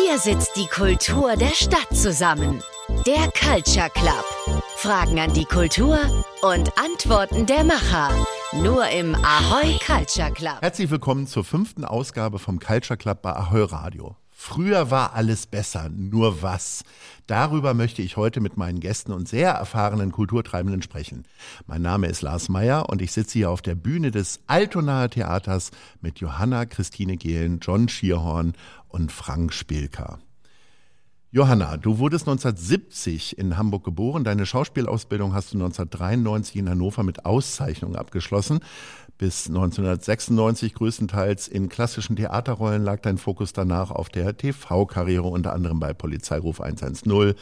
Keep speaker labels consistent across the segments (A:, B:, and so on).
A: Hier sitzt die Kultur der Stadt zusammen. Der Culture Club. Fragen an die Kultur und Antworten der Macher. Nur im Ahoy Culture Club.
B: Herzlich willkommen zur fünften Ausgabe vom Culture Club bei Ahoy Radio. Früher war alles besser, nur was? Darüber möchte ich heute mit meinen Gästen und sehr erfahrenen Kulturtreibenden sprechen. Mein Name ist Lars Meyer und ich sitze hier auf der Bühne des Altonaer Theaters mit Johanna Christine Gehlen, John Schierhorn und Frank Spielker. Johanna, du wurdest 1970 in Hamburg geboren. Deine Schauspielausbildung hast du 1993 in Hannover mit Auszeichnung abgeschlossen. Bis 1996 größtenteils in klassischen Theaterrollen lag dein Fokus danach auf der TV-Karriere, unter anderem bei Polizeiruf 110,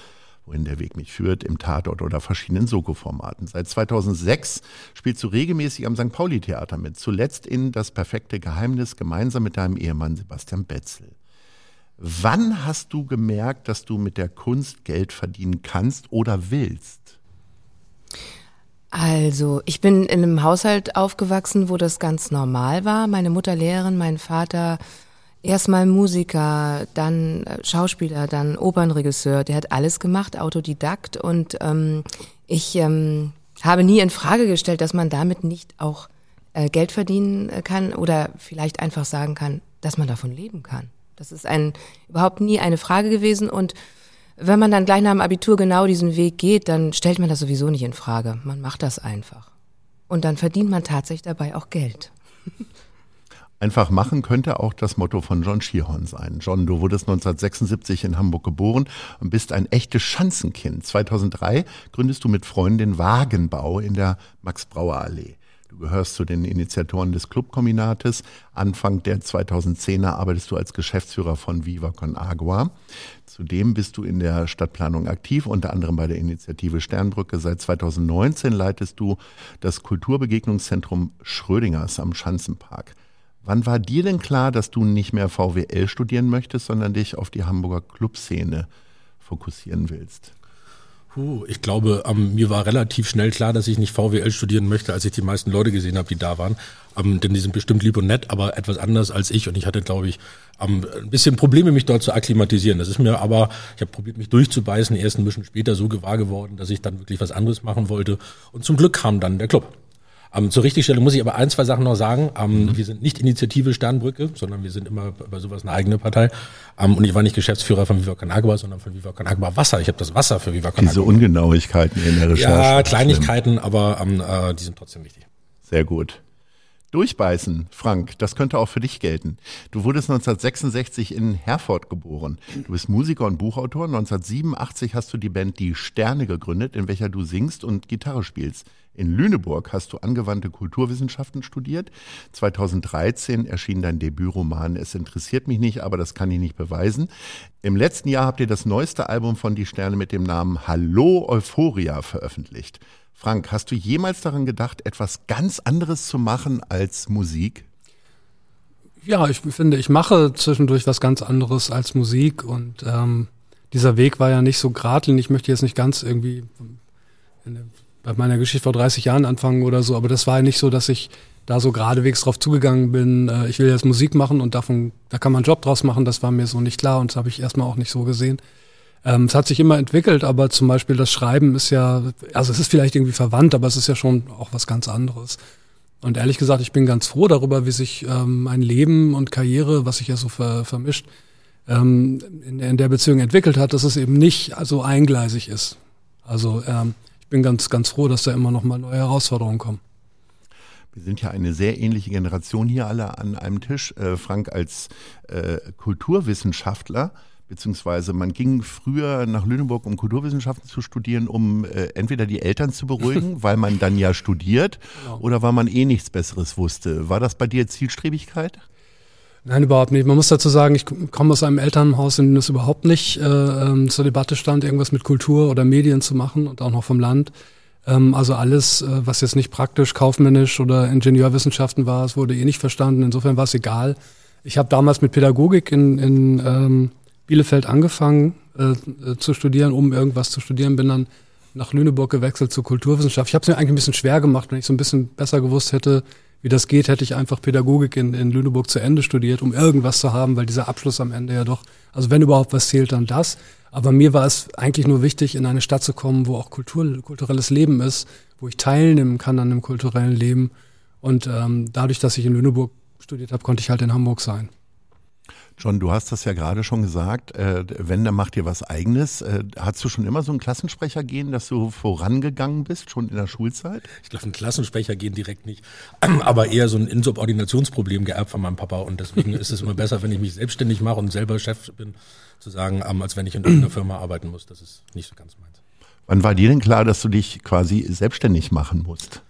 B: wohin der Weg mich führt, im Tatort oder verschiedenen Soko-Formaten. Seit 2006 spielst du regelmäßig am St. Pauli-Theater mit, zuletzt in Das perfekte Geheimnis gemeinsam mit deinem Ehemann Sebastian Betzel. Wann hast du gemerkt, dass du mit der Kunst Geld verdienen kannst oder willst?
C: Also, ich bin in einem Haushalt aufgewachsen, wo das ganz normal war. Meine Mutter Lehrerin, mein Vater erstmal Musiker, dann äh, Schauspieler, dann Opernregisseur. Der hat alles gemacht, Autodidakt. Und ähm, ich ähm, habe nie in Frage gestellt, dass man damit nicht auch äh, Geld verdienen kann oder vielleicht einfach sagen kann, dass man davon leben kann. Das ist ein, überhaupt nie eine Frage gewesen und wenn man dann gleich nach dem Abitur genau diesen Weg geht, dann stellt man das sowieso nicht in Frage. Man macht das einfach. Und dann verdient man tatsächlich dabei auch Geld.
B: Einfach machen könnte auch das Motto von John Schierhorn sein. John, du wurdest 1976 in Hamburg geboren und bist ein echtes Schanzenkind. 2003 gründest du mit Freunden den Wagenbau in der Max-Brauer-Allee. Du gehörst zu den Initiatoren des Clubkombinates. Anfang der 2010er arbeitest du als Geschäftsführer von Viva Con Agua. Zudem bist du in der Stadtplanung aktiv, unter anderem bei der Initiative Sternbrücke. Seit 2019 leitest du das Kulturbegegnungszentrum Schrödingers am Schanzenpark. Wann war dir denn klar, dass du nicht mehr VWL studieren möchtest, sondern dich auf die Hamburger Clubszene fokussieren willst?
D: Puh, ich glaube, ähm, mir war relativ schnell klar, dass ich nicht VWL studieren möchte, als ich die meisten Leute gesehen habe, die da waren. Ähm, denn die sind bestimmt lieb und nett, aber etwas anders als ich. Und ich hatte, glaube ich, ähm, ein bisschen Probleme, mich dort zu akklimatisieren. Das ist mir aber, ich habe probiert, mich durchzubeißen, erst ein bisschen später so gewahr geworden, dass ich dann wirklich was anderes machen wollte. Und zum Glück kam dann der Club. Ähm, zur Richtigstellung muss ich aber ein, zwei Sachen noch sagen. Ähm, mhm. Wir sind nicht Initiative Sternbrücke, sondern wir sind immer bei sowas eine eigene Partei. Ähm, und ich war nicht Geschäftsführer von Viva Agua, sondern von Viva Agua Wasser. Ich habe das Wasser für Viva
B: Agua. Diese Ungenauigkeiten in der Recherche.
D: Ja, Kleinigkeiten, aber ähm, äh, die sind trotzdem wichtig.
B: Sehr gut. Durchbeißen, Frank, das könnte auch für dich gelten. Du wurdest 1966 in Herford geboren. Du bist Musiker und Buchautor. 1987 hast du die Band Die Sterne gegründet, in welcher du singst und Gitarre spielst. In Lüneburg hast du angewandte Kulturwissenschaften studiert. 2013 erschien dein Debütroman Es interessiert mich nicht, aber das kann ich nicht beweisen. Im letzten Jahr habt ihr das neueste Album von Die Sterne mit dem Namen Hallo Euphoria veröffentlicht. Frank, hast du jemals daran gedacht, etwas ganz anderes zu machen als Musik?
E: Ja, ich finde, ich mache zwischendurch was ganz anderes als Musik und ähm, dieser Weg war ja nicht so geradlinig. Ich möchte jetzt nicht ganz irgendwie bei meiner Geschichte vor 30 Jahren anfangen oder so, aber das war ja nicht so, dass ich da so geradewegs drauf zugegangen bin, äh, ich will jetzt Musik machen und davon, da kann man einen Job draus machen, das war mir so nicht klar und das habe ich erstmal auch nicht so gesehen. Ähm, es hat sich immer entwickelt, aber zum Beispiel das Schreiben ist ja, also es ist vielleicht irgendwie verwandt, aber es ist ja schon auch was ganz anderes. Und ehrlich gesagt, ich bin ganz froh darüber, wie sich ähm, mein Leben und Karriere, was sich ja so ver, vermischt, ähm, in, in, der Beziehung entwickelt hat, dass es eben nicht so eingleisig ist. Also ähm, ich bin ganz, ganz froh, dass da immer noch mal neue Herausforderungen kommen.
B: Wir sind ja eine sehr ähnliche Generation hier alle an einem Tisch. Äh, Frank als äh, Kulturwissenschaftler beziehungsweise man ging früher nach Lüneburg, um Kulturwissenschaften zu studieren, um äh, entweder die Eltern zu beruhigen, weil man dann ja studiert, genau. oder weil man eh nichts Besseres wusste. War das bei dir Zielstrebigkeit?
E: Nein, überhaupt nicht. Man muss dazu sagen, ich komme aus einem Elternhaus, in dem es überhaupt nicht äh, ähm, zur Debatte stand, irgendwas mit Kultur oder Medien zu machen und auch noch vom Land. Ähm, also alles, äh, was jetzt nicht praktisch, kaufmännisch oder Ingenieurwissenschaften war, es wurde eh nicht verstanden. Insofern war es egal. Ich habe damals mit Pädagogik in, in ähm, Bielefeld angefangen äh, äh, zu studieren, um irgendwas zu studieren, bin dann nach Lüneburg gewechselt zur Kulturwissenschaft. Ich habe es mir eigentlich ein bisschen schwer gemacht, wenn ich so ein bisschen besser gewusst hätte, wie das geht, hätte ich einfach Pädagogik in, in Lüneburg zu Ende studiert, um irgendwas zu haben, weil dieser Abschluss am Ende ja doch, also wenn überhaupt was zählt, dann das. Aber mir war es eigentlich nur wichtig, in eine Stadt zu kommen, wo auch Kultur, kulturelles Leben ist, wo ich teilnehmen kann an einem kulturellen Leben. Und ähm, dadurch, dass ich in Lüneburg studiert habe, konnte ich halt in Hamburg sein.
B: John, du hast das ja gerade schon gesagt, äh, wenn, dann macht ihr was eigenes. Äh, hast du schon immer so ein Klassensprecher gehen, dass du vorangegangen bist, schon in der Schulzeit?
D: Ich glaube, ein Klassensprecher gehen direkt nicht, aber eher so ein Insubordinationsproblem geerbt von meinem Papa und deswegen ist es immer besser, wenn ich mich selbstständig mache und selber Chef bin, zu sagen, ähm, als wenn ich in irgendeiner Firma arbeiten muss. Das ist nicht so ganz meins.
B: Wann war dir denn klar, dass du dich quasi selbstständig machen musst?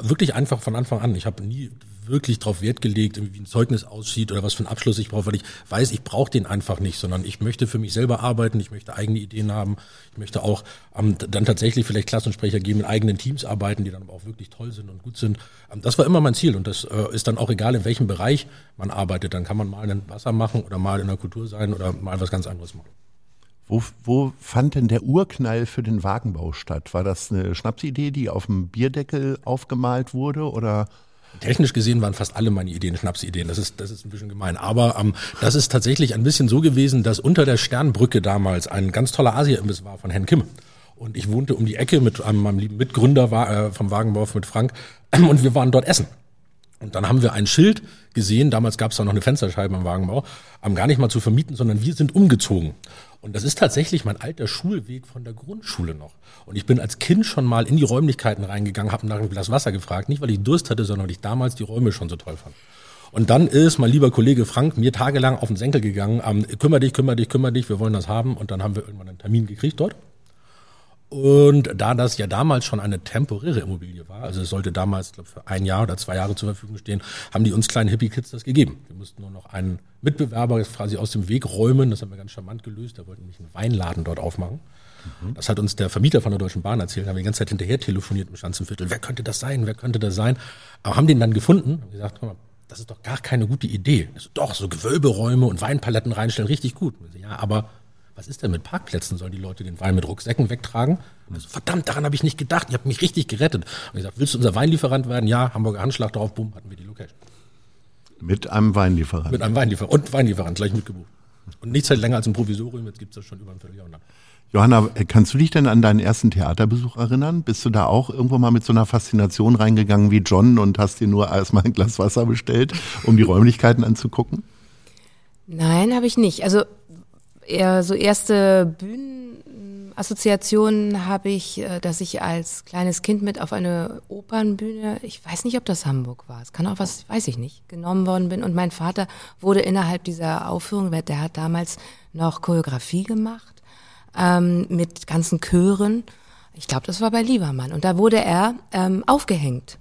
D: Wirklich einfach von Anfang an. Ich habe nie wirklich darauf Wert gelegt, wie ein Zeugnis aussieht oder was für einen Abschluss ich brauche, weil ich weiß, ich brauche den einfach nicht, sondern ich möchte für mich selber arbeiten, ich möchte eigene Ideen haben, ich möchte auch ähm, dann tatsächlich vielleicht Klassensprecher geben, mit eigenen Teams arbeiten, die dann aber auch wirklich toll sind und gut sind. Ähm, das war immer mein Ziel und das äh, ist dann auch egal, in welchem Bereich man arbeitet. Dann kann man mal ein Wasser machen oder mal in der Kultur sein oder mal was ganz anderes machen.
B: Wo, wo fand denn der Urknall für den Wagenbau statt? War das eine Schnapsidee, die auf dem Bierdeckel aufgemalt wurde oder
D: Technisch gesehen waren fast alle meine Ideen Schnapsideen. Das ist, das ist ein bisschen gemein. Aber ähm, das ist tatsächlich ein bisschen so gewesen, dass unter der Sternbrücke damals ein ganz toller Asia-Imbiss war von Herrn Kim. Und ich wohnte um die Ecke mit einem, meinem lieben Mitgründer war, äh, vom Wagenbau mit Frank. Und wir waren dort essen. Und dann haben wir ein Schild gesehen, damals gab es da noch eine Fensterscheibe im Wagenbau, um gar nicht mal zu vermieten, sondern wir sind umgezogen. Und das ist tatsächlich mein alter Schulweg von der Grundschule noch. Und ich bin als Kind schon mal in die Räumlichkeiten reingegangen, habe nach einem Glas Wasser gefragt, nicht weil ich Durst hatte, sondern weil ich damals die Räume schon so toll fand. Und dann ist mein lieber Kollege Frank mir tagelang auf den Senkel gegangen, ähm, kümmer dich, kümmer dich, kümmer dich, wir wollen das haben. Und dann haben wir irgendwann einen Termin gekriegt dort. Und da das ja damals schon eine temporäre Immobilie war, also es sollte damals glaub, für ein Jahr oder zwei Jahre zur Verfügung stehen, haben die uns kleinen Hippie-Kids das gegeben. Wir mussten nur noch einen Mitbewerber quasi aus dem Weg räumen. Das haben wir ganz charmant gelöst. Da wollten nämlich einen Weinladen dort aufmachen. Mhm. Das hat uns der Vermieter von der Deutschen Bahn erzählt. Da haben wir die ganze Zeit hinterher telefoniert im Schanzenviertel. Wer könnte das sein? Wer könnte das sein? Aber haben den dann gefunden und gesagt, mal, das ist doch gar keine gute Idee. So, doch, so Gewölberäume und Weinpaletten reinstellen, richtig gut. Ja, aber was ist denn mit Parkplätzen? Sollen die Leute den Wein mit Rucksäcken wegtragen? Also, verdammt, daran habe ich nicht gedacht. Ihr habt mich richtig gerettet. Und ich gesagt, willst du unser Weinlieferant werden? Ja, Hamburger Handschlag drauf, bumm, hatten wir die Location.
B: Mit einem Weinlieferant?
D: Mit einem Weinlieferant und Weinlieferant, gleich mitgebucht. Und nichts halt länger als ein Provisorium, jetzt gibt es das schon über ein Vierteljahrhundert.
B: Johanna, kannst du dich denn an deinen ersten Theaterbesuch erinnern? Bist du da auch irgendwo mal mit so einer Faszination reingegangen wie John und hast dir nur erstmal ein Glas Wasser bestellt, um die Räumlichkeiten anzugucken?
C: Nein, habe ich nicht. Also eher so erste Bühnenassoziationen habe ich, äh, dass ich als kleines Kind mit auf eine Opernbühne, ich weiß nicht, ob das Hamburg war, es kann auch was, weiß ich nicht, genommen worden bin. Und mein Vater wurde innerhalb dieser Aufführung, der hat damals noch Choreografie gemacht ähm, mit ganzen Chören. Ich glaube, das war bei Liebermann. Und da wurde er ähm, aufgehängt.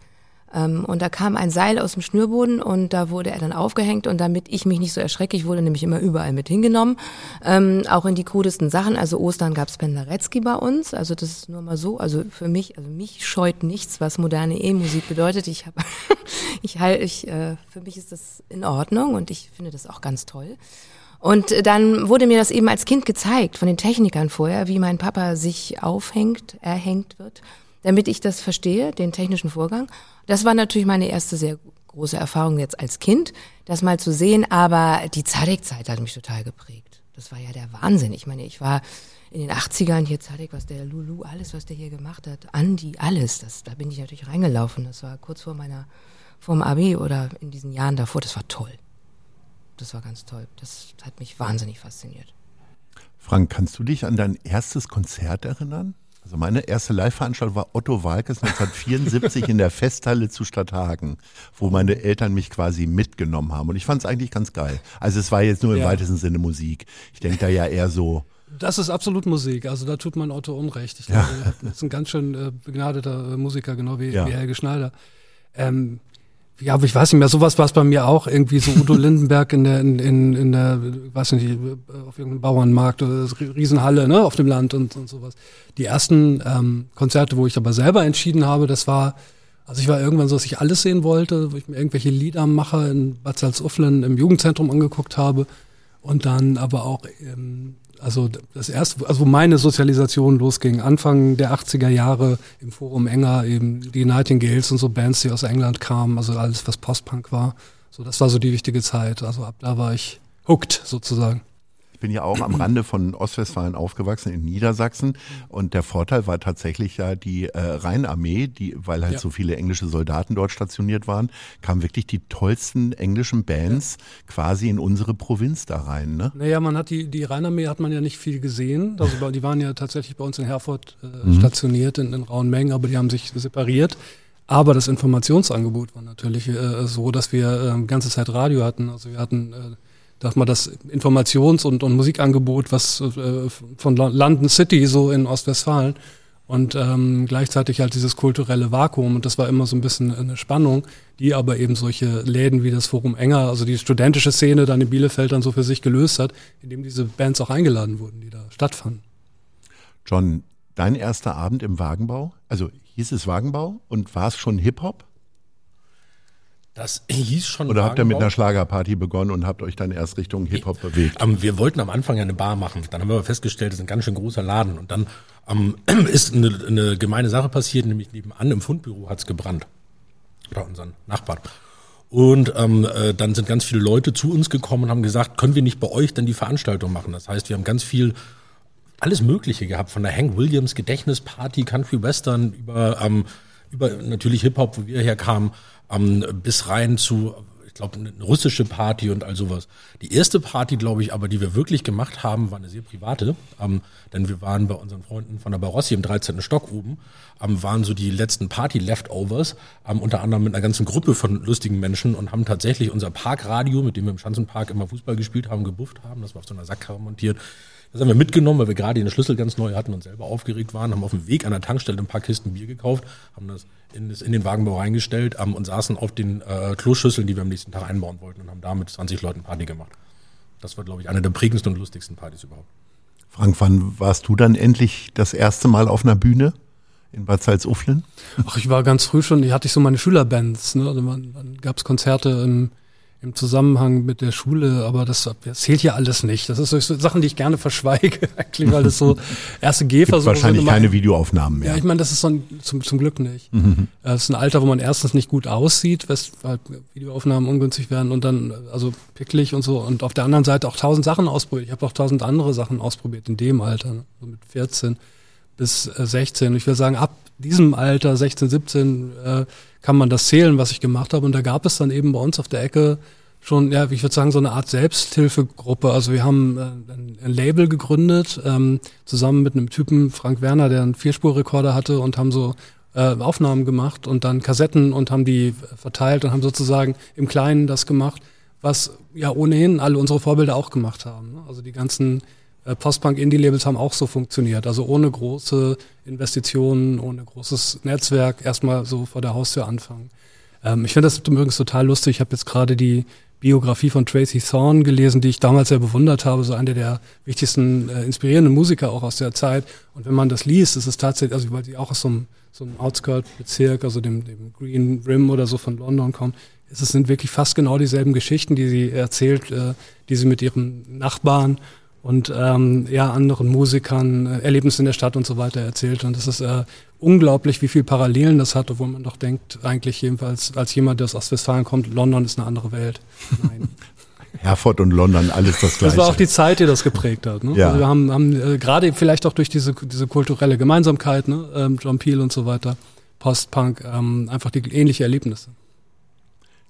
C: Ähm, und da kam ein Seil aus dem Schnürboden und da wurde er dann aufgehängt und damit ich mich nicht so erschrecke, ich wurde nämlich immer überall mit hingenommen, ähm, auch in die krudesten Sachen. Also Ostern gab's Penderecki bei uns, also das ist nur mal so. Also für mich, also mich scheut nichts, was moderne E-Musik bedeutet. Ich habe, ich halt, ich, äh, für mich ist das in Ordnung und ich finde das auch ganz toll. Und dann wurde mir das eben als Kind gezeigt von den Technikern vorher, wie mein Papa sich aufhängt, erhängt wird damit ich das verstehe, den technischen Vorgang. Das war natürlich meine erste sehr große Erfahrung jetzt als Kind, das mal zu sehen, aber die Zadek-Zeit hat mich total geprägt. Das war ja der Wahnsinn. Ich meine, ich war in den 80ern hier Zadek, was der Lulu, alles, was der hier gemacht hat, Andi, alles, das, da bin ich natürlich reingelaufen. Das war kurz vor meiner, vor dem Abi oder in diesen Jahren davor. Das war toll. Das war ganz toll. Das hat mich wahnsinnig fasziniert.
B: Frank, kannst du dich an dein erstes Konzert erinnern? Also meine erste Live-Veranstaltung war Otto Walkes 1974 in der Festhalle zu Stadthagen, wo meine Eltern mich quasi mitgenommen haben. Und ich fand es eigentlich ganz geil. Also es war jetzt nur im ja. weitesten Sinne Musik. Ich denke da ja eher so.
E: Das ist absolut Musik. Also da tut man Otto Unrecht. Ich glaube, ja. das ist ein ganz schön äh, begnadeter äh, Musiker, genau wie, ja. wie Helge Schneider. Ähm, ja, aber ich weiß nicht mehr, sowas war es bei mir auch, irgendwie so Udo Lindenberg in der, in, in, in der, weiß nicht, auf irgendeinem Bauernmarkt oder Riesenhalle, ne, auf dem Land und, und sowas. Die ersten ähm, Konzerte, wo ich aber selber entschieden habe, das war, also ich war irgendwann so, dass ich alles sehen wollte, wo ich mir irgendwelche Liedermacher in Bad Salzuflen im Jugendzentrum angeguckt habe und dann aber auch ähm, also das erste, also wo meine Sozialisation losging, Anfang der 80er Jahre im Forum Enger eben die Nightingales und so Bands, die aus England kamen, also alles, was Postpunk war. So, das war so die wichtige Zeit. Also ab da war ich hooked sozusagen.
B: Ich bin ja auch am Rande von Ostwestfalen aufgewachsen in Niedersachsen und der Vorteil war tatsächlich ja die äh, Rheinarmee, die, weil halt
E: Ja.
B: so viele englische Soldaten dort stationiert waren, kamen wirklich die tollsten englischen Bands quasi in unsere Provinz da rein. Ne?
E: Naja, man hat die, die Rheinarmee hat man ja nicht viel gesehen. Also die waren ja tatsächlich bei uns in Herford äh,
B: Mhm.
E: stationiert in, in rauen Mengen, aber die haben sich separiert. Aber das Informationsangebot war natürlich äh, so, dass wir äh, ganze Zeit Radio hatten. Also wir hatten, äh, sag mal, das Informations- und, und Musikangebot, was äh, von Lo- London City so in Ostwestfalen und ähm, gleichzeitig halt dieses kulturelle Vakuum und das war immer so ein bisschen eine Spannung, die aber eben solche Läden wie das Forum Enger, also die studentische Szene dann in Bielefeld dann so für sich gelöst hat, indem diese Bands auch eingeladen wurden, die da stattfanden.
B: John, dein erster Abend im Wagenbau, also hieß es Wagenbau und war es schon Hip-Hop?
D: Das hieß schon.
B: Oder habt ihr mit einer Schlagerparty begonnen und habt euch dann erst Richtung Hip-Hop bewegt?
D: Ähm, wir wollten am Anfang ja eine Bar machen. Dann haben wir aber festgestellt, das ist ein ganz schön großer Laden. Und dann ähm, ist eine, eine gemeine Sache passiert, nämlich nebenan im Fundbüro hat's gebrannt. Bei unseren Nachbarn. Und ähm, äh, dann sind ganz viele Leute zu uns gekommen und haben gesagt, können wir nicht bei euch dann die Veranstaltung machen? Das heißt, wir haben ganz viel alles Mögliche gehabt, von der Hank Williams Gedächtnisparty, Country Western, über, ähm, über natürlich Hip-Hop, wo wir herkamen, ähm, bis rein zu, ich glaube, eine russische Party und all sowas. Die erste Party, glaube ich, aber die wir wirklich gemacht haben, war eine sehr private, ähm, denn wir waren bei unseren Freunden von der Barossi im 13. Stock oben, ähm, waren so die letzten Party-Leftovers, ähm, unter anderem mit einer ganzen Gruppe von lustigen Menschen und haben tatsächlich unser Parkradio, mit dem wir im Schanzenpark immer Fußball gespielt haben, gebufft haben, das war auf so einer Sackkarre montiert, das haben wir mitgenommen, weil wir gerade den Schlüssel ganz neu hatten und selber aufgeregt waren, haben auf dem Weg an der Tankstelle ein paar Kisten Bier gekauft, haben das in, das, in den Wagenbau reingestellt ähm, und saßen auf den äh, Kloschüsseln, die wir am nächsten Tag einbauen wollten und haben da mit 20 Leuten Party gemacht. Das war, glaube ich, eine der prägendsten und lustigsten Partys überhaupt.
B: Frank, wann warst du dann endlich das erste Mal auf einer Bühne in Bad Salzuflen?
E: Ach, ich war ganz früh schon, die hatte ich so meine Schülerbands, ne? Also man, dann gab es Konzerte im, im Zusammenhang mit der Schule, aber das, das zählt ja alles nicht. Das ist so Sachen, die ich gerne verschweige, eigentlich, weil das so erste Gehversuche
B: wahrscheinlich
E: sind immer-
B: keine Videoaufnahmen mehr.
E: Ja, ich meine, das ist so ein, zum, zum Glück nicht. Das ist ein Alter, wo man erstens nicht gut aussieht, weshalb Videoaufnahmen ungünstig werden und dann, also picklig und so. Und auf der anderen Seite auch tausend Sachen ausprobiert. Ich habe auch tausend andere Sachen ausprobiert in dem Alter, ne? so mit 14 bis äh, 16. Ich will sagen, ab diesem Alter, 16, 17, äh, kann man das zählen, was ich gemacht habe. Und da gab es dann eben bei uns auf der Ecke schon, ja, ich würde sagen, so eine Art Selbsthilfegruppe. Also wir haben äh, ein, Label gegründet, ähm, zusammen mit einem Typen, Frank Werner, der einen Vierspurrekorder hatte und haben so äh, Aufnahmen gemacht und dann Kassetten und haben die verteilt und haben sozusagen im Kleinen das gemacht, was ja ohnehin alle unsere Vorbilder auch gemacht haben. Ne? Also die ganzen äh, Postpunk-Indie-Labels haben auch so funktioniert. Also ohne große Investitionen, ohne großes Netzwerk erstmal so vor der Haustür anfangen. Ähm, ich finde das übrigens total lustig. Ich habe jetzt gerade die Biografie von Tracy Thorn gelesen, die ich damals sehr bewundert habe, so eine der wichtigsten äh, inspirierenden Musiker auch aus der Zeit. Und wenn man das liest, ist es tatsächlich, also weil sie auch aus so einem, so einem Outskirt-Bezirk, also dem, dem Green Rim oder so von London kommt, es sind wirklich fast genau dieselben Geschichten, die sie erzählt, äh, die sie mit ihren Nachbarn und ähm, ja anderen Musikern, äh, Erlebnissen in der Stadt und so weiter erzählt. Und es ist äh, unglaublich, wie viel Parallelen das hat, obwohl man doch denkt, eigentlich jedenfalls als jemand, der aus Ostwestfalen kommt, London ist eine andere Welt. Nein.
B: Herford und London, alles das Gleiche.
E: Das war auch die Zeit, die das geprägt hat. Ne?
B: Ja.
E: Also wir haben, haben äh, gerade vielleicht auch durch diese, diese kulturelle Gemeinsamkeit, ne? ähm, John Peel und so weiter, Post-Punk, ähm, einfach die ähnliche Erlebnisse.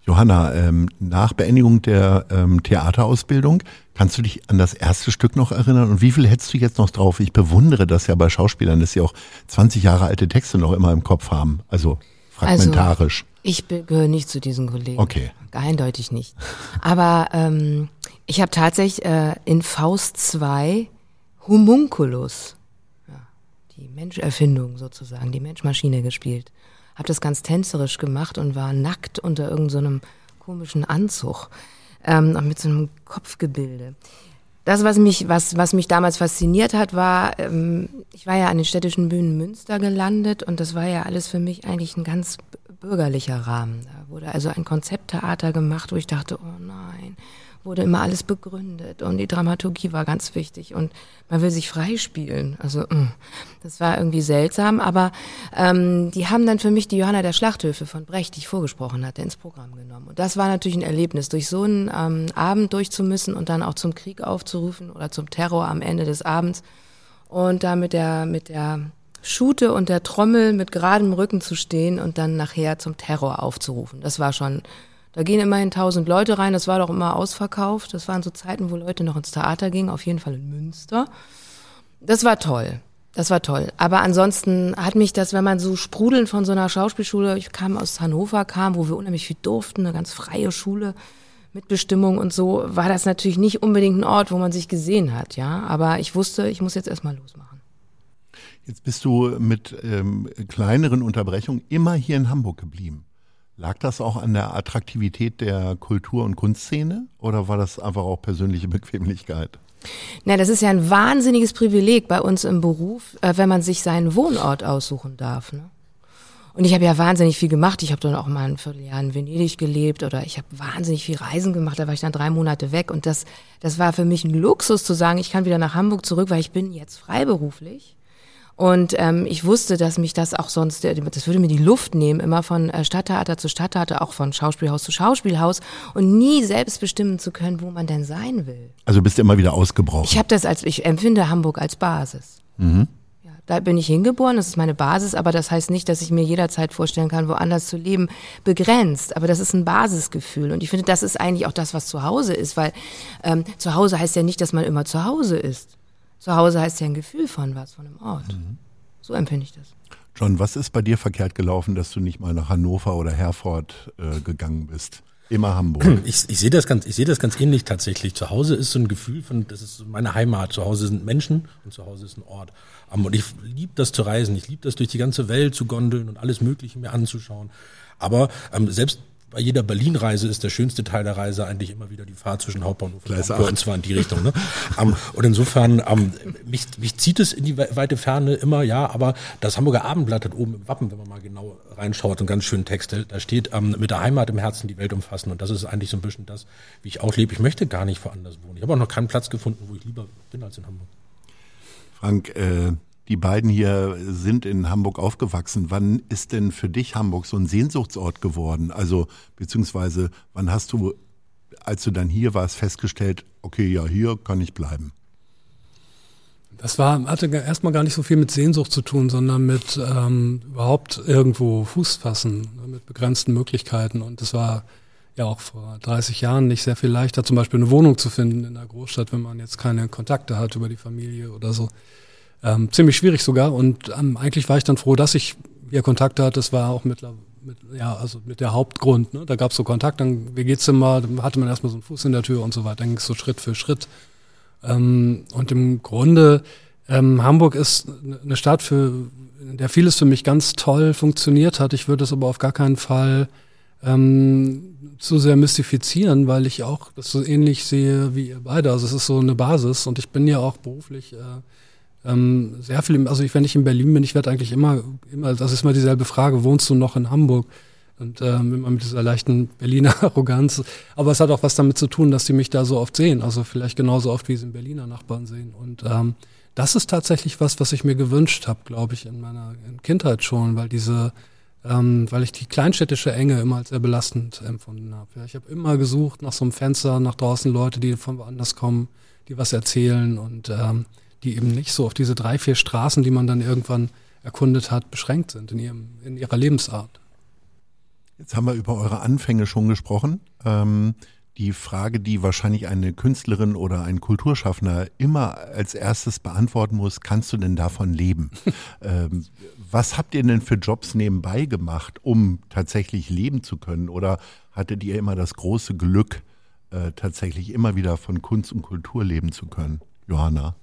B: Johanna, ähm, nach Beendigung der ähm, Theaterausbildung, kannst du dich an das erste Stück noch erinnern? Und wie viel hättest du jetzt noch drauf? Ich bewundere das ja bei Schauspielern, dass sie auch 20 Jahre alte Texte noch immer im Kopf haben. Also fragmentarisch.
C: Ich be- gehöre nicht zu diesen Kollegen.
B: Okay.
C: Eindeutig nicht. Aber ähm, ich habe tatsächlich äh, in Faust 2 Homunculus, ja, die Menscherfindung sozusagen, die Menschmaschine gespielt. Habe das ganz tänzerisch gemacht und war nackt unter irgendeinem komischen Anzug ähm, mit so einem Kopfgebilde. Das, was mich, was, was mich damals fasziniert hat, war, ähm, ich war ja an den städtischen Bühnen Münster gelandet und das war ja alles für mich eigentlich ein ganz bürgerlicher Rahmen. Da wurde also ein Konzepttheater gemacht, wo ich dachte, oh nein, wurde immer alles begründet und die Dramaturgie war ganz wichtig und man will sich freispielen. Also mm, das war irgendwie seltsam, aber ähm, die haben dann für mich die Johanna der Schlachthöfe von Brecht, die ich vorgesprochen hatte, ins Programm genommen. Und das war natürlich ein Erlebnis, durch so einen ähm, Abend durchzumüssen und dann auch zum Krieg aufzurufen oder zum Terror am Ende des Abends und da mit der mit der Schute und der Trommel mit geradem Rücken zu stehen und dann nachher zum Terror aufzurufen. Das war schon da gehen immerhin tausend Leute rein, das war doch immer ausverkauft. Das waren so Zeiten, wo Leute noch ins Theater gingen, auf jeden Fall in Münster. Das war toll. Das war toll. Aber ansonsten hat mich das, wenn man so sprudelnd von so einer Schauspielschule, ich kam aus Hannover, kam, wo wir unheimlich viel durften, eine ganz freie Schule mit Bestimmung und so, war das natürlich nicht unbedingt ein Ort, wo man sich gesehen hat, ja. Aber ich wusste, ich muss jetzt erstmal losmachen.
B: Jetzt bist du mit ähm, kleineren Unterbrechungen immer hier in Hamburg geblieben. Lag das auch an der Attraktivität der Kultur- und Kunstszene oder war das einfach auch persönliche Bequemlichkeit?
C: Na, das ist ja ein wahnsinniges Privileg bei uns im Beruf, äh, wenn man sich seinen Wohnort aussuchen darf. Ne? Und ich habe ja wahnsinnig viel gemacht. Ich habe dann auch mal ein Vierteljahr in Venedig gelebt oder ich habe wahnsinnig viel Reisen gemacht. Da war ich dann drei Monate weg und das, das war für mich ein Luxus zu sagen, ich kann wieder nach Hamburg zurück, weil ich bin jetzt freiberuflich und ähm, ich wusste, dass mich das auch sonst, äh, das würde mir die Luft nehmen, immer von äh, Stadttheater zu Stadttheater, auch von Schauspielhaus zu Schauspielhaus und nie selbst bestimmen zu können, wo man denn sein will.
B: Also bist du immer wieder ausgebrochen.
C: Ich habe das als, ich empfinde Hamburg als Basis. Mhm. Ja, da bin ich hingeboren, das ist meine Basis, aber das heißt nicht, dass ich mir jederzeit vorstellen kann, woanders zu leben, begrenzt. Aber das ist ein Basisgefühl. Und ich finde, das ist eigentlich auch das, was zu Hause ist, weil ähm, zu Hause heißt ja nicht, dass man immer zu Hause ist. Zu Hause heißt ja ein Gefühl von was, von einem Ort. Mhm. So empfinde ich das.
B: John, was ist bei dir verkehrt gelaufen, dass du nicht mal nach Hannover oder Herford äh, gegangen bist? Immer Hamburg.
D: Ich, ich sehe das ganz, ich sehe das ganz ähnlich tatsächlich. Zu Hause ist so ein Gefühl von, das ist meine Heimat. Zu Hause sind Menschen und zu Hause ist ein Ort. Und ich liebe das zu reisen. Ich liebe das durch die ganze Welt zu gondeln und alles Mögliche mir anzuschauen. Aber ähm, selbst bei jeder Berlin-Reise ist der schönste Teil der Reise eigentlich immer wieder die Fahrt zwischen Hauptbahnhof und Hamburg, und zwar in die Richtung. Ne? um, und insofern, um, mich, mich zieht es in die weite Ferne immer, ja, aber das Hamburger Abendblatt hat oben im Wappen, wenn man mal genau reinschaut, einen ganz schönen Text, da steht um, mit der Heimat im Herzen die Welt umfassen und das ist eigentlich so ein bisschen das, wie ich auch lebe. Ich möchte gar nicht woanders wohnen. Ich habe auch noch keinen Platz gefunden, wo ich lieber bin als in Hamburg.
B: Frank, äh, die beiden hier sind in Hamburg aufgewachsen. Wann ist denn für dich Hamburg so ein Sehnsuchtsort geworden? Also, beziehungsweise, wann hast du, als du dann hier warst, festgestellt, okay, ja, hier kann ich bleiben?
E: Das war, hatte erstmal gar nicht so viel mit Sehnsucht zu tun, sondern mit ähm, überhaupt irgendwo Fuß fassen, ne, mit begrenzten Möglichkeiten. Und es war ja auch vor 30 Jahren nicht sehr viel leichter, zum Beispiel eine Wohnung zu finden in der Großstadt, wenn man jetzt keine Kontakte hat über die Familie oder so. Ähm, ziemlich schwierig sogar. Und ähm, eigentlich war ich dann froh, dass ich hier Kontakt hatte. Das war auch mit, mit ja, also mit der Hauptgrund. Ne? Da gab es so Kontakt, dann WG-Zimmer, dann hatte man erstmal so einen Fuß in der Tür und so weiter. Dann ging es so Schritt für Schritt. Ähm, und im Grunde, ähm, Hamburg ist eine Stadt, für, in der vieles für mich ganz toll funktioniert hat. Ich würde es aber auf gar keinen Fall ähm, zu sehr mystifizieren, weil ich auch das so ähnlich sehe wie ihr beide. Also es ist so eine Basis und ich bin ja auch beruflich äh, ähm, sehr viel, also ich, wenn ich in Berlin bin, ich werde eigentlich immer, immer, das ist immer dieselbe Frage, wohnst du noch in Hamburg? Und ähm, immer mit dieser leichten Berliner Arroganz. Aber es hat auch was damit zu tun, dass sie mich da so oft sehen. Also vielleicht genauso oft, wie sie in Berliner Nachbarn sehen. Und ähm, das ist tatsächlich was, was ich mir gewünscht habe, glaube ich, in meiner in Kindheit schon, weil diese, ähm, weil ich die kleinstädtische Enge immer als sehr belastend empfunden habe. Ja, ich habe immer gesucht nach so einem Fenster, nach draußen Leute, die von woanders kommen, die was erzählen und ähm, die eben nicht so auf diese drei, vier Straßen, die man dann irgendwann erkundet hat, beschränkt sind in, ihrem, in ihrer Lebensart.
B: Jetzt haben wir über eure Anfänge schon gesprochen. Ähm, die Frage, die wahrscheinlich eine Künstlerin oder ein Kulturschaffender immer als erstes beantworten muss, kannst du denn davon leben? ähm, was habt ihr denn für Jobs nebenbei gemacht, um tatsächlich leben zu können? Oder hattet ihr immer das große Glück, äh, tatsächlich immer wieder von Kunst und Kultur leben zu können? Johanna?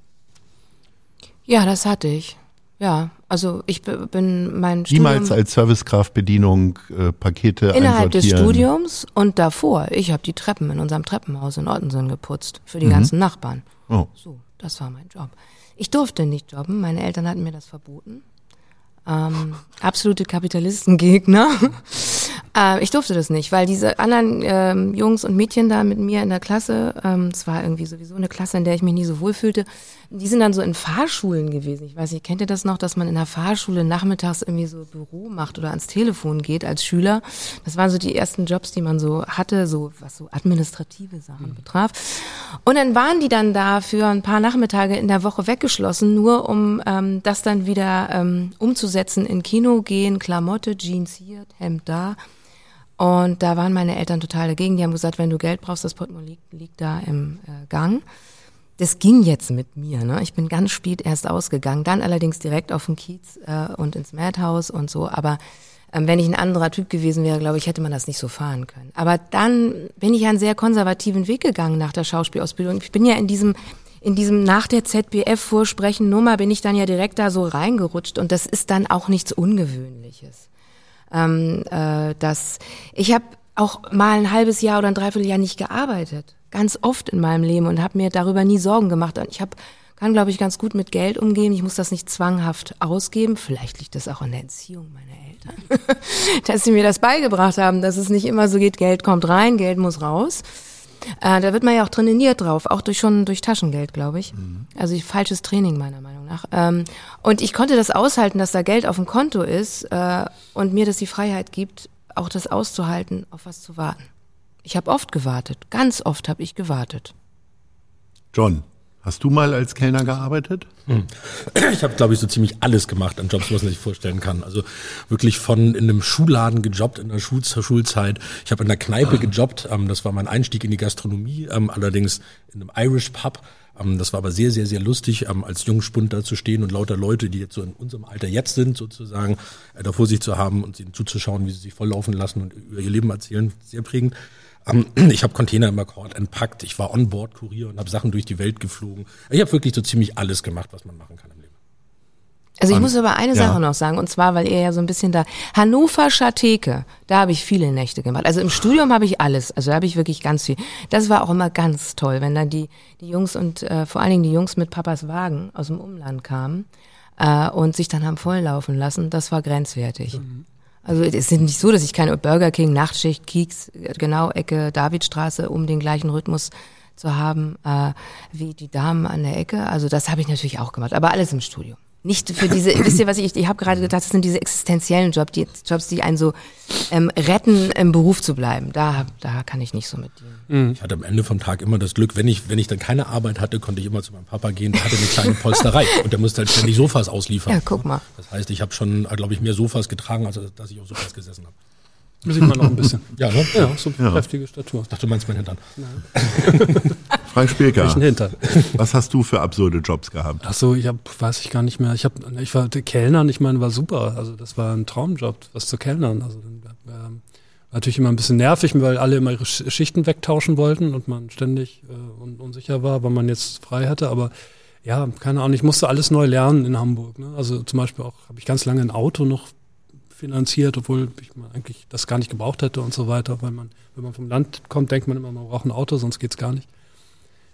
C: Ja, das hatte ich. Ja, also ich bin mein
B: Studium Niemals als Servicekraft Bedienung äh, Pakete
C: innerhalb des Studiums und davor. Ich habe die Treppen in unserem Treppenhaus in Ottensen geputzt für die mhm. ganzen Nachbarn. Oh. So, das war mein Job. Ich durfte nicht jobben. Meine Eltern hatten mir das verboten. Ähm, absolute Kapitalistengegner. Äh, ich durfte das nicht, weil diese anderen ähm, Jungs und Mädchen da mit mir in der Klasse, ähm, es war irgendwie sowieso eine Klasse, in der ich mich nie so wohl fühlte, die sind dann so in Fahrschulen gewesen. Ich weiß nicht, kennt ihr das noch, dass man in der Fahrschule nachmittags irgendwie so Büro macht oder ans Telefon geht als Schüler? Das waren so die ersten Jobs, die man so hatte, so was so administrative Sachen mhm. betraf. Und dann waren die dann da für ein paar Nachmittage in der Woche weggeschlossen, nur um ähm, das dann wieder ähm, umzusetzen in Kino gehen, Klamotte, Jeans hier, Hemd da. Und da waren meine Eltern total dagegen. Die haben gesagt, wenn du Geld brauchst, das Portemonnaie liegt, liegt da im äh, Gang. Das ging jetzt mit mir. Ne? Ich bin ganz spät erst ausgegangen, dann allerdings direkt auf den Kiez äh, und ins Madhouse und so. Aber ähm, wenn ich ein anderer Typ gewesen wäre, glaube ich, hätte man das nicht so fahren können. Aber dann bin ich einen sehr konservativen Weg gegangen nach der Schauspielausbildung. Ich bin ja in diesem in diesem nach der ZBF vorsprechen Nummer bin ich dann ja direkt da so reingerutscht und das ist dann auch nichts Ungewöhnliches ähm, äh, dass ich habe auch mal ein halbes Jahr oder ein Dreivierteljahr nicht gearbeitet, ganz oft in meinem Leben und habe mir darüber nie Sorgen gemacht. Und ich habe kann, glaube ich, ganz gut mit Geld umgehen. Ich muss das nicht zwanghaft ausgeben. Vielleicht liegt das auch an der Entziehung meiner Eltern, dass sie mir das beigebracht haben, dass es nicht immer so geht, Geld kommt rein, Geld muss raus. Äh, da wird man ja auch trainiert drauf, auch durch schon durch Taschengeld, glaube ich. Mhm. Also falsches Training meiner Meinung nach. Ähm, und ich konnte das aushalten, dass da Geld auf dem Konto ist äh, und mir das die Freiheit gibt, auch das auszuhalten, auf was zu warten. Ich habe oft gewartet, ganz oft habe ich gewartet.
B: John, Hast du mal als Kellner gearbeitet? Hm.
D: Ich habe, glaube ich, so ziemlich alles gemacht an Jobs, was man sich vorstellen kann. Also wirklich von in einem Schuhladen gejobbt in der Schul Schulzeit. Ich habe in der Kneipe ah. gejobbt. Ähm, das war mein Einstieg in die Gastronomie, ähm, allerdings in einem Irish Pub. Ähm, das war aber sehr, sehr, sehr lustig, als Jungspund da zu stehen und lauter Leute, die jetzt so in unserem Alter jetzt sind, sozusagen, äh, da vor sich zu haben und ihnen zuzuschauen, wie sie sich volllaufen lassen und über ihr Leben erzählen. Sehr prägend. Ich habe Container im Akkord entpackt, ich war Onboard-Kurier und habe Sachen durch die Welt geflogen. Ich habe wirklich so ziemlich alles gemacht, was man machen kann im Leben.
C: Also ich muss aber eine ja. Sache noch sagen, und zwar, weil ihr ja so ein bisschen da, Hannover Schateke, da habe ich viele Nächte gemacht. Also im Studium habe ich alles, also da habe ich wirklich ganz viel. Das war auch immer ganz toll, wenn dann die, die Jungs und äh, vor allen Dingen die Jungs mit Papas Wagen aus dem Umland kamen äh, und sich dann haben volllaufen lassen. Das war grenzwertig. Mhm. Also es ist nicht so, dass ich keine Burger King, Nachtschicht, Kieks, genau Ecke Davidstraße, um den gleichen Rhythmus zu haben äh, wie die Damen an der Ecke. Also das habe ich natürlich auch gemacht, aber alles im Studio. Nicht für diese, wisst ihr, was ich, ich habe gerade gedacht, das sind diese existenziellen Jobs, die Jobs, die einen so ähm, retten, im Beruf zu bleiben. Da, da kann ich nicht so mit
D: dienen. Mhm. Ich hatte am Ende vom Tag immer das Glück, wenn ich, wenn ich dann keine Arbeit hatte, konnte ich immer zu meinem Papa gehen, der hatte eine kleine Polsterei und der musste halt ständig Sofas ausliefern.
C: Ja, guck mal.
D: Das heißt, ich habe schon, glaube ich, mehr Sofas getragen, als dass ich auf Sofas gesessen habe.
E: Sieht man noch ein bisschen.
D: ja, ne?
E: Ja, so ja. kräftige Statur.
D: Ich dachte, du meinst meinen Hintern.
B: Frank Spielker. Hintern. Was hast du für absurde Jobs gehabt?
E: Ach so, ich hab, weiß ich gar nicht mehr. Ich hab, ich war Kellnern, ich meine, war super. Also das war ein Traumjob, was zu Kellnern. Also ähm, natürlich immer ein bisschen nervig, weil alle immer ihre Schichten wegtauschen wollten und man ständig äh, un unsicher war, wann man jetzt frei hatte. Aber ja, keine Ahnung, ich musste alles neu lernen in Hamburg. Ne? Also zum Beispiel auch habe ich ganz lange ein Auto noch finanziert, obwohl ich eigentlich das gar nicht gebraucht hätte und so weiter, weil man, wenn man vom Land kommt, denkt man immer, man braucht ein Auto, sonst geht's gar nicht.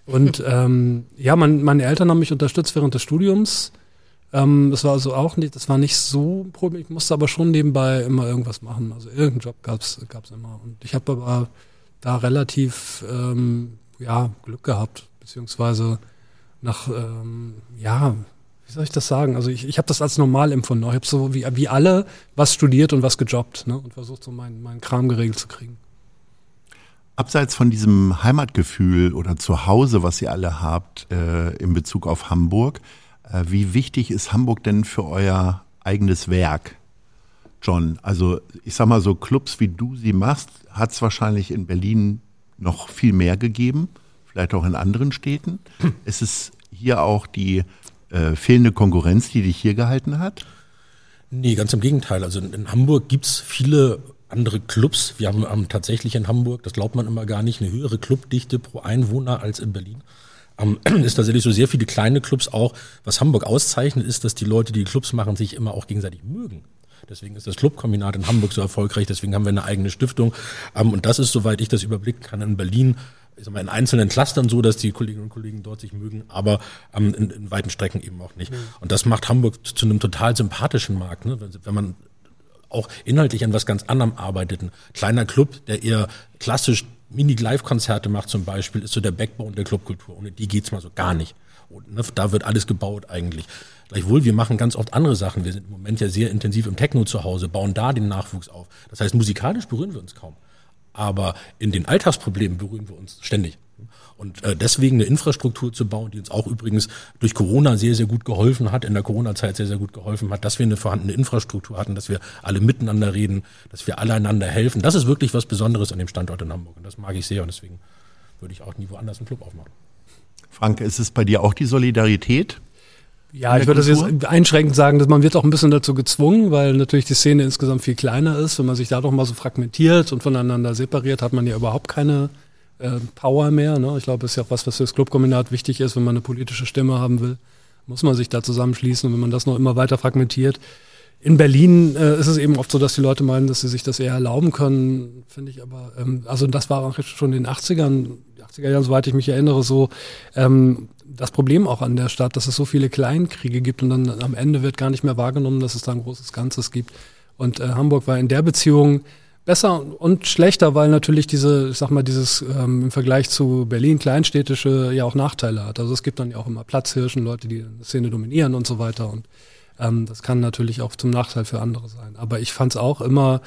E: Und ähm, ja, mein, meine Eltern haben mich unterstützt während des Studiums. Ähm, das war also auch nicht, das war nicht so ein Problem. Ich musste aber schon nebenbei immer irgendwas machen. Also irgendeinen Job gab's gab's immer. Und ich habe aber da relativ ähm, ja Glück gehabt, beziehungsweise nach ähm, ja wie soll ich das sagen? Also ich, ich habe das als normal empfunden. Ich habe so wie, wie alle was studiert und was gejobbt ne? und versucht so meinen mein Kram geregelt zu kriegen.
B: Abseits von diesem Heimatgefühl oder Zuhause, was ihr alle habt äh, in Bezug auf Hamburg, äh, wie wichtig ist Hamburg denn für euer eigenes Werk, John? Also ich sag mal so Clubs, wie du sie machst, hat es wahrscheinlich in Berlin noch viel mehr gegeben, vielleicht auch in anderen Städten. Hm. Ist es hier auch die äh, fehlende Konkurrenz, die dich hier gehalten hat?
D: Nee, ganz im Gegenteil. Also in, in Hamburg gibt's viele andere Clubs. Wir haben, haben, tatsächlich in Hamburg, das glaubt man immer gar nicht, eine höhere Clubdichte pro Einwohner als in Berlin. Ähm, ist tatsächlich so sehr viele kleine Clubs auch. Was Hamburg auszeichnet, ist, dass die Leute, die Clubs machen, sich immer auch gegenseitig mögen. Deswegen ist das Clubkombinat in Hamburg so erfolgreich. Deswegen haben wir eine eigene Stiftung. Ähm, und das ist, soweit ich das überblicken kann, in Berlin ich sag mal, in einzelnen Clustern so, dass die Kolleginnen und Kollegen dort sich mögen, aber ähm, in, in weiten Strecken eben auch nicht. Mhm. Und das macht Hamburg zu einem total sympathischen Markt. Ne? Wenn man auch inhaltlich an was ganz anderem arbeitet. Ein kleiner Club, der eher klassisch Mini-Live-Konzerte macht zum Beispiel, ist so der Backbone der Clubkultur. Ohne die geht's mal so gar nicht. Und, ne, da wird alles gebaut eigentlich. Gleichwohl, wir machen ganz oft andere Sachen. Wir sind im Moment ja sehr intensiv im Techno zu Hause, bauen da den Nachwuchs auf. Das heißt, musikalisch berühren wir uns kaum. Aber in den Alltagsproblemen berühren wir uns ständig. Und äh, deswegen eine Infrastruktur zu bauen, die uns auch übrigens durch Corona sehr, sehr gut geholfen hat, in der Corona-Zeit sehr, sehr gut geholfen hat, dass wir eine vorhandene Infrastruktur hatten, dass wir alle miteinander reden, dass wir alle einander helfen. Das ist wirklich was Besonderes an dem Standort in Hamburg. Und das mag ich sehr und deswegen würde ich auch nie woanders einen Club aufmachen.
B: Frank, ist es bei dir auch die Solidarität?
E: Ja, ich würde das jetzt einschränkend sagen, dass man wird auch ein bisschen dazu gezwungen, weil natürlich die Szene insgesamt viel kleiner ist. Wenn man sich da doch mal so fragmentiert und voneinander separiert, hat man ja überhaupt keine äh, Power mehr. Ne? Ich glaube, das ist ja auch was, was für das Clubkombinat wichtig ist, wenn man eine politische Stimme haben will, muss man sich da zusammenschließen. Und wenn man das noch immer weiter fragmentiert, in Berlin äh, ist es eben oft so, dass die Leute meinen, dass sie sich das eher erlauben können, finde ich aber, ähm, also das war auch schon in den 80ern, 80er Jahren, soweit ich mich erinnere, so ähm, das Problem auch an der Stadt, dass es so viele Kleinkriege gibt und dann am Ende wird gar nicht mehr wahrgenommen, dass es da ein großes Ganzes gibt. Und äh, Hamburg war in der Beziehung besser und schlechter, weil natürlich diese, ich sag mal, dieses ähm, im Vergleich zu Berlin kleinstädtische ja auch Nachteile hat. Also es gibt dann ja auch immer Platzhirschen, Leute, die eine Szene dominieren und so weiter. Und ähm, das kann natürlich auch zum Nachteil für andere sein. Aber ich fand es auch immer,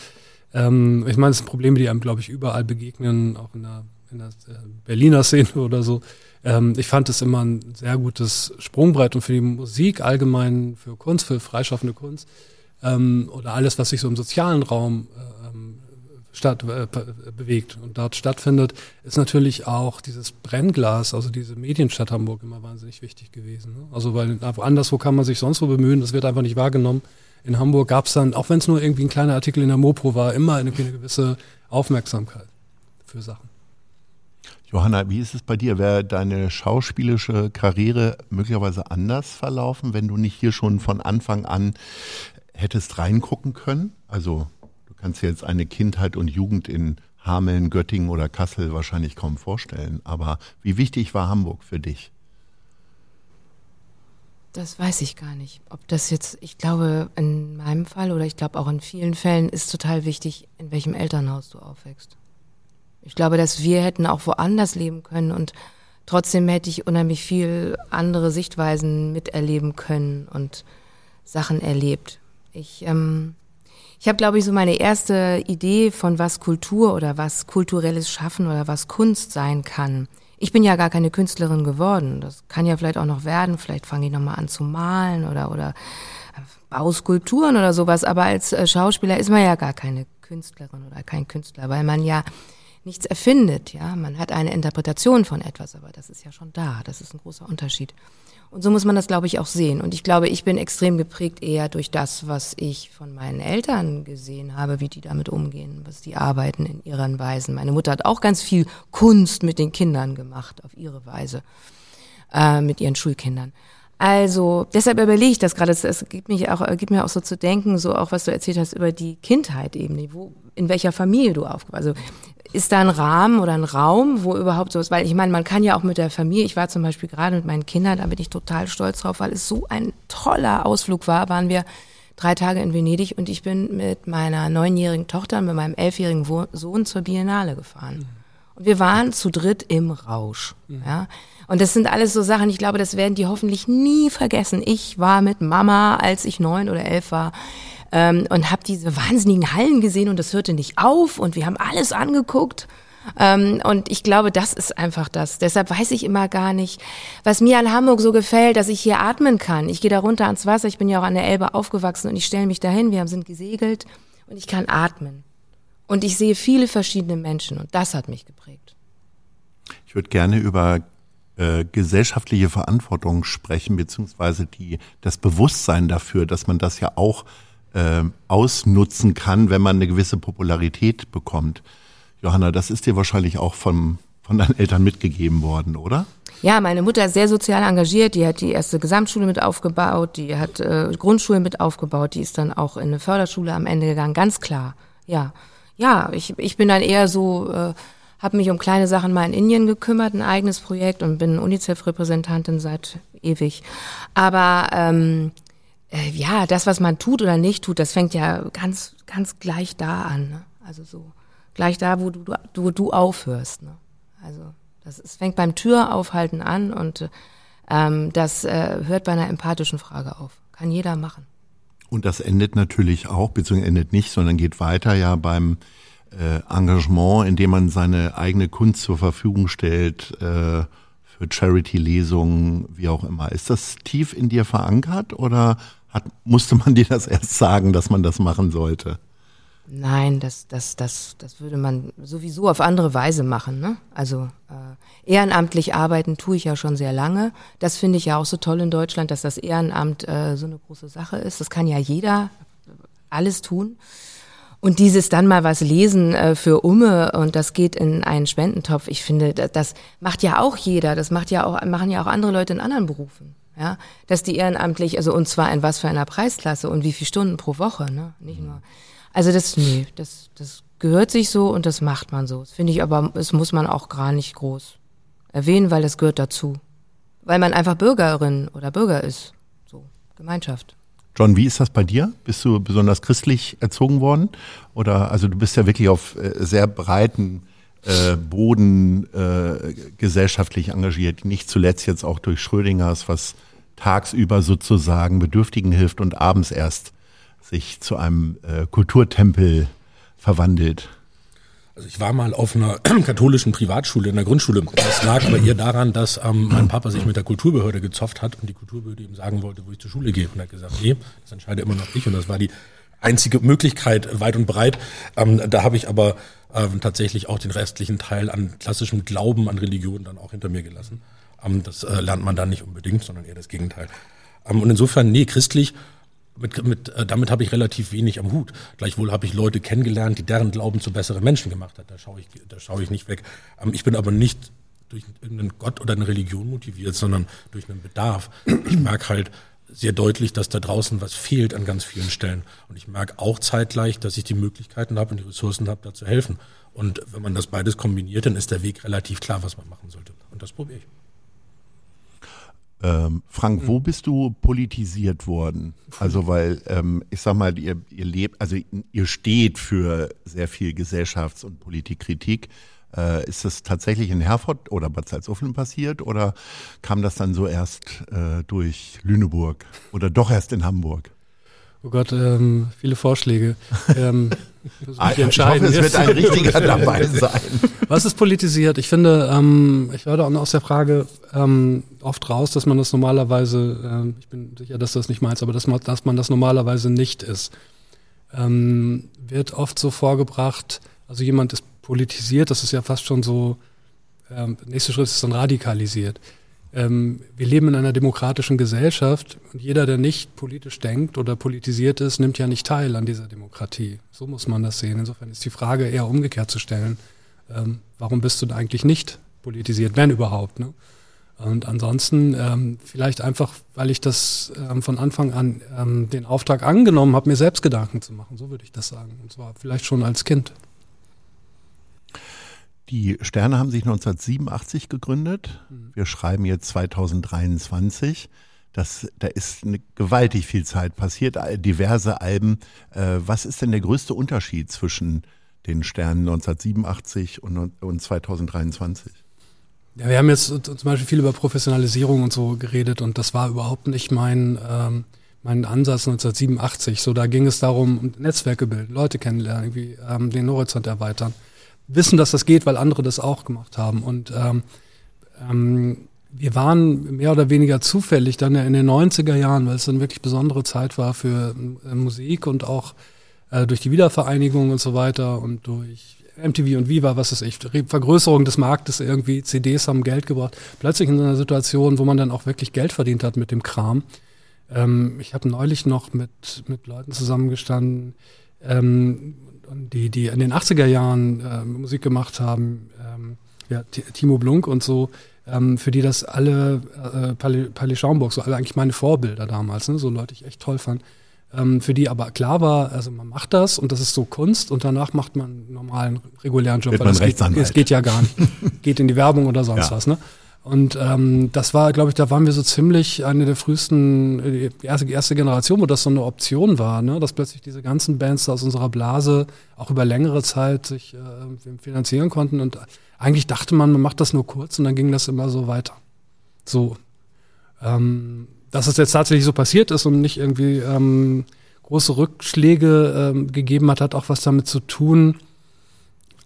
E: ähm, ich meine, es sind Probleme, die einem, glaube ich, überall begegnen, auch in der, in der äh, Berliner Szene oder so. Ähm, ich fand es immer ein sehr gutes Sprungbrett und für die Musik allgemein, für Kunst, für freischaffende Kunst ähm, oder alles, was sich so im sozialen Raum äh, ähm, statt, äh, bewegt und dort stattfindet, ist natürlich auch dieses Brennglas, also diese Medienstadt Hamburg immer wahnsinnig wichtig gewesen. Ne? Also weil anderswo kann man sich sonst wo bemühen, das wird einfach nicht wahrgenommen. In Hamburg gab es dann, auch wenn es nur irgendwie ein kleiner Artikel in der Mopro war, immer eine, eine gewisse Aufmerksamkeit für Sachen.
B: Johanna, wie ist es bei dir? Wäre deine schauspielische Karriere möglicherweise anders verlaufen, wenn du nicht hier schon von Anfang an hättest reingucken können? Also kannst dir jetzt eine Kindheit und Jugend in Hameln, Göttingen oder Kassel wahrscheinlich kaum vorstellen. Aber wie wichtig war Hamburg für dich?
C: Das weiß ich gar nicht. Ob das jetzt, ich glaube, in meinem Fall oder ich glaube auch in vielen Fällen ist total wichtig, in welchem Elternhaus du aufwächst. Ich glaube, dass wir hätten auch woanders leben können und trotzdem hätte ich unheimlich viel andere Sichtweisen miterleben können und Sachen erlebt. Ich ähm, ich habe, glaube ich, so meine erste Idee von was Kultur oder was kulturelles Schaffen oder was Kunst sein kann. Ich bin ja gar keine Künstlerin geworden. Das kann ja vielleicht auch noch werden. Vielleicht fange ich nochmal an zu malen oder, oder baue Skulpturen oder sowas. Aber als äh, Schauspieler ist man ja gar keine Künstlerin oder kein Künstler, weil man ja nichts erfindet. Ja, man hat eine Interpretation von etwas, aber das ist ja schon da. Das ist ein großer Unterschied. Und so muss man das, glaube ich, auch sehen. Und ich glaube, ich bin extrem geprägt eher durch das, was ich von meinen Eltern gesehen habe, wie die damit umgehen, was die arbeiten in ihren Weisen. Meine Mutter hat auch ganz viel Kunst mit den Kindern gemacht, auf ihre Weise, äh, mit ihren Schulkindern. Also deshalb überlege ich das gerade. Es gibt mich auch, gibt mir auch so zu denken, so auch was du erzählt hast über die Kindheit eben, wo, in welcher Familie du aufgewachsen. Also ist da ein Rahmen oder ein Raum, wo überhaupt so ist? Weil ich meine, man kann ja auch mit der Familie, ich war zum Beispiel gerade mit meinen Kindern, da bin ich total stolz drauf, weil es so ein toller Ausflug war, waren wir drei Tage in Venedig und ich bin mit meiner neunjährigen Tochter und mit meinem elfjährigen Sohn zur Biennale gefahren. Und wir waren zu dritt im Rausch. Ja. Und das sind alles so Sachen, ich glaube, das werden die hoffentlich nie vergessen. Ich war mit Mama, als ich neun oder elf war, ähm, und habe diese wahnsinnigen Hallen gesehen und das hörte nicht auf und wir haben alles angeguckt. Ähm, und ich glaube, das ist einfach das. Deshalb weiß ich immer gar nicht, was mir an Hamburg so gefällt, dass ich hier atmen kann. Ich gehe da runter ans Wasser, ich bin ja auch an der Elbe aufgewachsen und ich stelle mich dahin, wir sind gesegelt und ich kann atmen. Und ich sehe viele verschiedene Menschen und das hat mich geprägt.
B: Ich würde gerne über äh, gesellschaftliche Verantwortung sprechen, beziehungsweise die, das Bewusstsein dafür, dass man das ja auch äh, ausnutzen kann, wenn man eine gewisse Popularität bekommt. Johanna, das ist dir wahrscheinlich auch von, von deinen Eltern mitgegeben worden, oder?
C: Ja, meine Mutter ist sehr sozial engagiert. Die hat die erste Gesamtschule mit aufgebaut, die hat äh, Grundschulen mit aufgebaut, die ist dann auch in eine Förderschule am Ende gegangen, ganz klar. Ja, ja, ich, ich bin dann eher so, äh, habe mich um kleine Sachen mal in Indien gekümmert, ein eigenes Projekt und bin UNICEF-Repräsentantin seit ewig. Aber ähm, äh, ja, das, was man tut oder nicht tut, das fängt ja ganz, ganz gleich da an. Ne? Also so gleich da, wo du, wo du aufhörst. Ne? Also das es fängt beim Türaufhalten an und ähm, das äh, hört bei einer empathischen Frage auf. Kann jeder machen.
B: Und das endet natürlich auch, beziehungsweise endet nicht, sondern geht weiter ja beim äh, Engagement, indem man seine eigene Kunst zur Verfügung stellt äh, für Charity-Lesungen, wie auch immer. Ist das tief in dir verankert oder hat, musste man dir das erst sagen, dass man das machen sollte?
C: Nein, das, das, das, das würde man sowieso auf andere Weise machen. Ne? Also äh, ehrenamtlich arbeiten tue ich ja schon sehr lange. Das finde ich ja auch so toll in Deutschland, dass das Ehrenamt äh, so eine große Sache ist. Das kann ja jeder alles tun. Und dieses dann mal was lesen äh, für Umme und das geht in einen Spendentopf. Ich finde, das, das macht ja auch jeder. Das macht ja auch, machen ja auch andere Leute in anderen Berufen. Ja, dass die ehrenamtlich, also und zwar in was für einer Preisklasse und wie viele Stunden pro Woche, ne? Nicht nur. Also das, nee, das, das gehört sich so und das macht man so. Das finde ich aber, das muss man auch gar nicht groß erwähnen, weil das gehört dazu. Weil man einfach Bürgerin oder Bürger ist. So, Gemeinschaft.
B: John, wie ist das bei dir? Bist du besonders christlich erzogen worden? Oder, also du bist ja wirklich auf äh, sehr breiten äh, Boden äh, gesellschaftlich engagiert, nicht zuletzt jetzt auch durch Schrödingers, was tagsüber sozusagen Bedürftigen hilft und abends erst sich zu einem äh, Kulturtempel verwandelt?
D: Also ich war mal auf einer katholischen Privatschule in der Grundschule. Das lag aber eher daran, dass ähm, mein Papa sich mit der Kulturbehörde gezofft hat und die Kulturbehörde ihm sagen wollte, wo ich zur Schule gehe. Und er hat gesagt, nee, das entscheide immer noch ich. Und das war die einzige Möglichkeit, weit und breit. Ähm, da habe ich aber ähm, tatsächlich auch den restlichen Teil an klassischem Glauben, an Religion dann auch hinter mir gelassen. Ähm, das äh, lernt man dann nicht unbedingt, sondern eher das Gegenteil. Ähm, und insofern, nee, christlich mit, mit, äh, damit habe ich relativ wenig am Hut. Gleichwohl habe ich Leute kennengelernt, die deren Glauben zu besseren Menschen gemacht hat. Da schaue ich, da schaue ich nicht weg. Ähm, ich bin aber nicht durch irgendeinen Gott oder eine Religion motiviert, sondern durch einen Bedarf. Ich merke halt sehr deutlich, dass da draußen was fehlt an ganz vielen Stellen. Und ich merke auch zeitgleich, dass ich die Möglichkeiten habe und die Ressourcen habe, da zu helfen. Und wenn man das beides kombiniert, dann ist der Weg relativ klar, was man machen sollte. Und das probiere ich.
B: Ähm, Frank, wo bist du politisiert worden? Also weil ähm, ich sag mal, ihr, ihr lebt, also ihr steht für sehr viel Gesellschafts- und Politikkritik. Äh, ist das tatsächlich in Herford oder Bad Salzuflen passiert oder kam das dann so erst äh, durch Lüneburg oder doch erst in Hamburg?
E: Oh Gott, ähm, viele Vorschläge. Ähm,
B: ah, ich hoffe, es wird ein richtiger dabei sein.
E: Was ist politisiert? Ich finde, ähm, ich höre auch aus der Frage ähm, oft raus, dass man das normalerweise, ähm, ich bin sicher, dass das nicht meins, aber dass man, dass man das normalerweise nicht ist. Ähm, wird oft so vorgebracht, also jemand ist politisiert, das ist ja fast schon so, ähm, nächster Schritt ist dann radikalisiert ähm, wir leben in einer demokratischen Gesellschaft und jeder, der nicht politisch denkt oder politisiert ist, nimmt ja nicht teil an dieser Demokratie. So muss man das sehen. Insofern ist die Frage eher umgekehrt zu stellen. Ähm, warum bist du eigentlich nicht politisiert, wenn überhaupt? Ne? Und ansonsten ähm, vielleicht einfach, weil ich das ähm, von Anfang an ähm, den Auftrag angenommen habe, mir selbst Gedanken zu machen. So würde ich das sagen. Und zwar vielleicht schon als Kind.
B: Die Sterne haben sich 1987 gegründet. Mhm. Wir schreiben jetzt 2023. Das, da ist eine gewaltig viel Zeit passiert, diverse Alben. Äh, was ist denn der größte Unterschied zwischen den Sternen 1987 und, und 2023?
E: Ja, wir haben jetzt zum Beispiel viel über Professionalisierung und so geredet und das war überhaupt nicht mein, ähm, mein Ansatz 1987. So, da ging es darum, Netzwerke bilden, Leute kennenlernen, irgendwie ähm, den Horizont erweitern wissen, dass das geht, weil andere das auch gemacht haben. Und ähm, ähm, wir waren mehr oder weniger zufällig dann in den 90er Jahren, weil es eine wirklich besondere Zeit war für äh, Musik und auch äh, durch die Wiedervereinigung und so weiter und durch MTV und Viva, was ist ich, Vergrößerung des Marktes irgendwie, CDs haben Geld gebracht. Plötzlich in so einer Situation, wo man dann auch wirklich Geld verdient hat mit dem Kram. Ähm, ich habe neulich noch mit, mit Leuten zusammengestanden, ähm, die, die in den 80er Jahren äh, Musik gemacht haben, ähm, ja, Timo Blunk und so, ähm, für die das alle, äh, Palais, Schaumburg, so alle eigentlich meine Vorbilder damals, ne, so Leute ich echt toll fand, für die aber klar war, also man macht das und das ist so Kunst und danach macht man einen normalen, regulären Job,
B: Wird weil
E: es geht, es geht ja gar nicht, geht in die Werbung oder sonst ja. was, ne? Und ähm, das war, glaube ich, da waren wir so ziemlich eine der frühesten, äh, die erste, erste Generation, wo das so eine Option war, ne? dass plötzlich diese ganzen Bands aus unserer Blase auch über längere Zeit sich äh, finanzieren konnten. Und eigentlich dachte man, man macht das nur kurz und dann ging das immer so weiter. So. Ähm, dass es jetzt tatsächlich so passiert ist und nicht irgendwie ähm, große Rückschläge ähm, gegeben hat, hat auch was damit zu tun,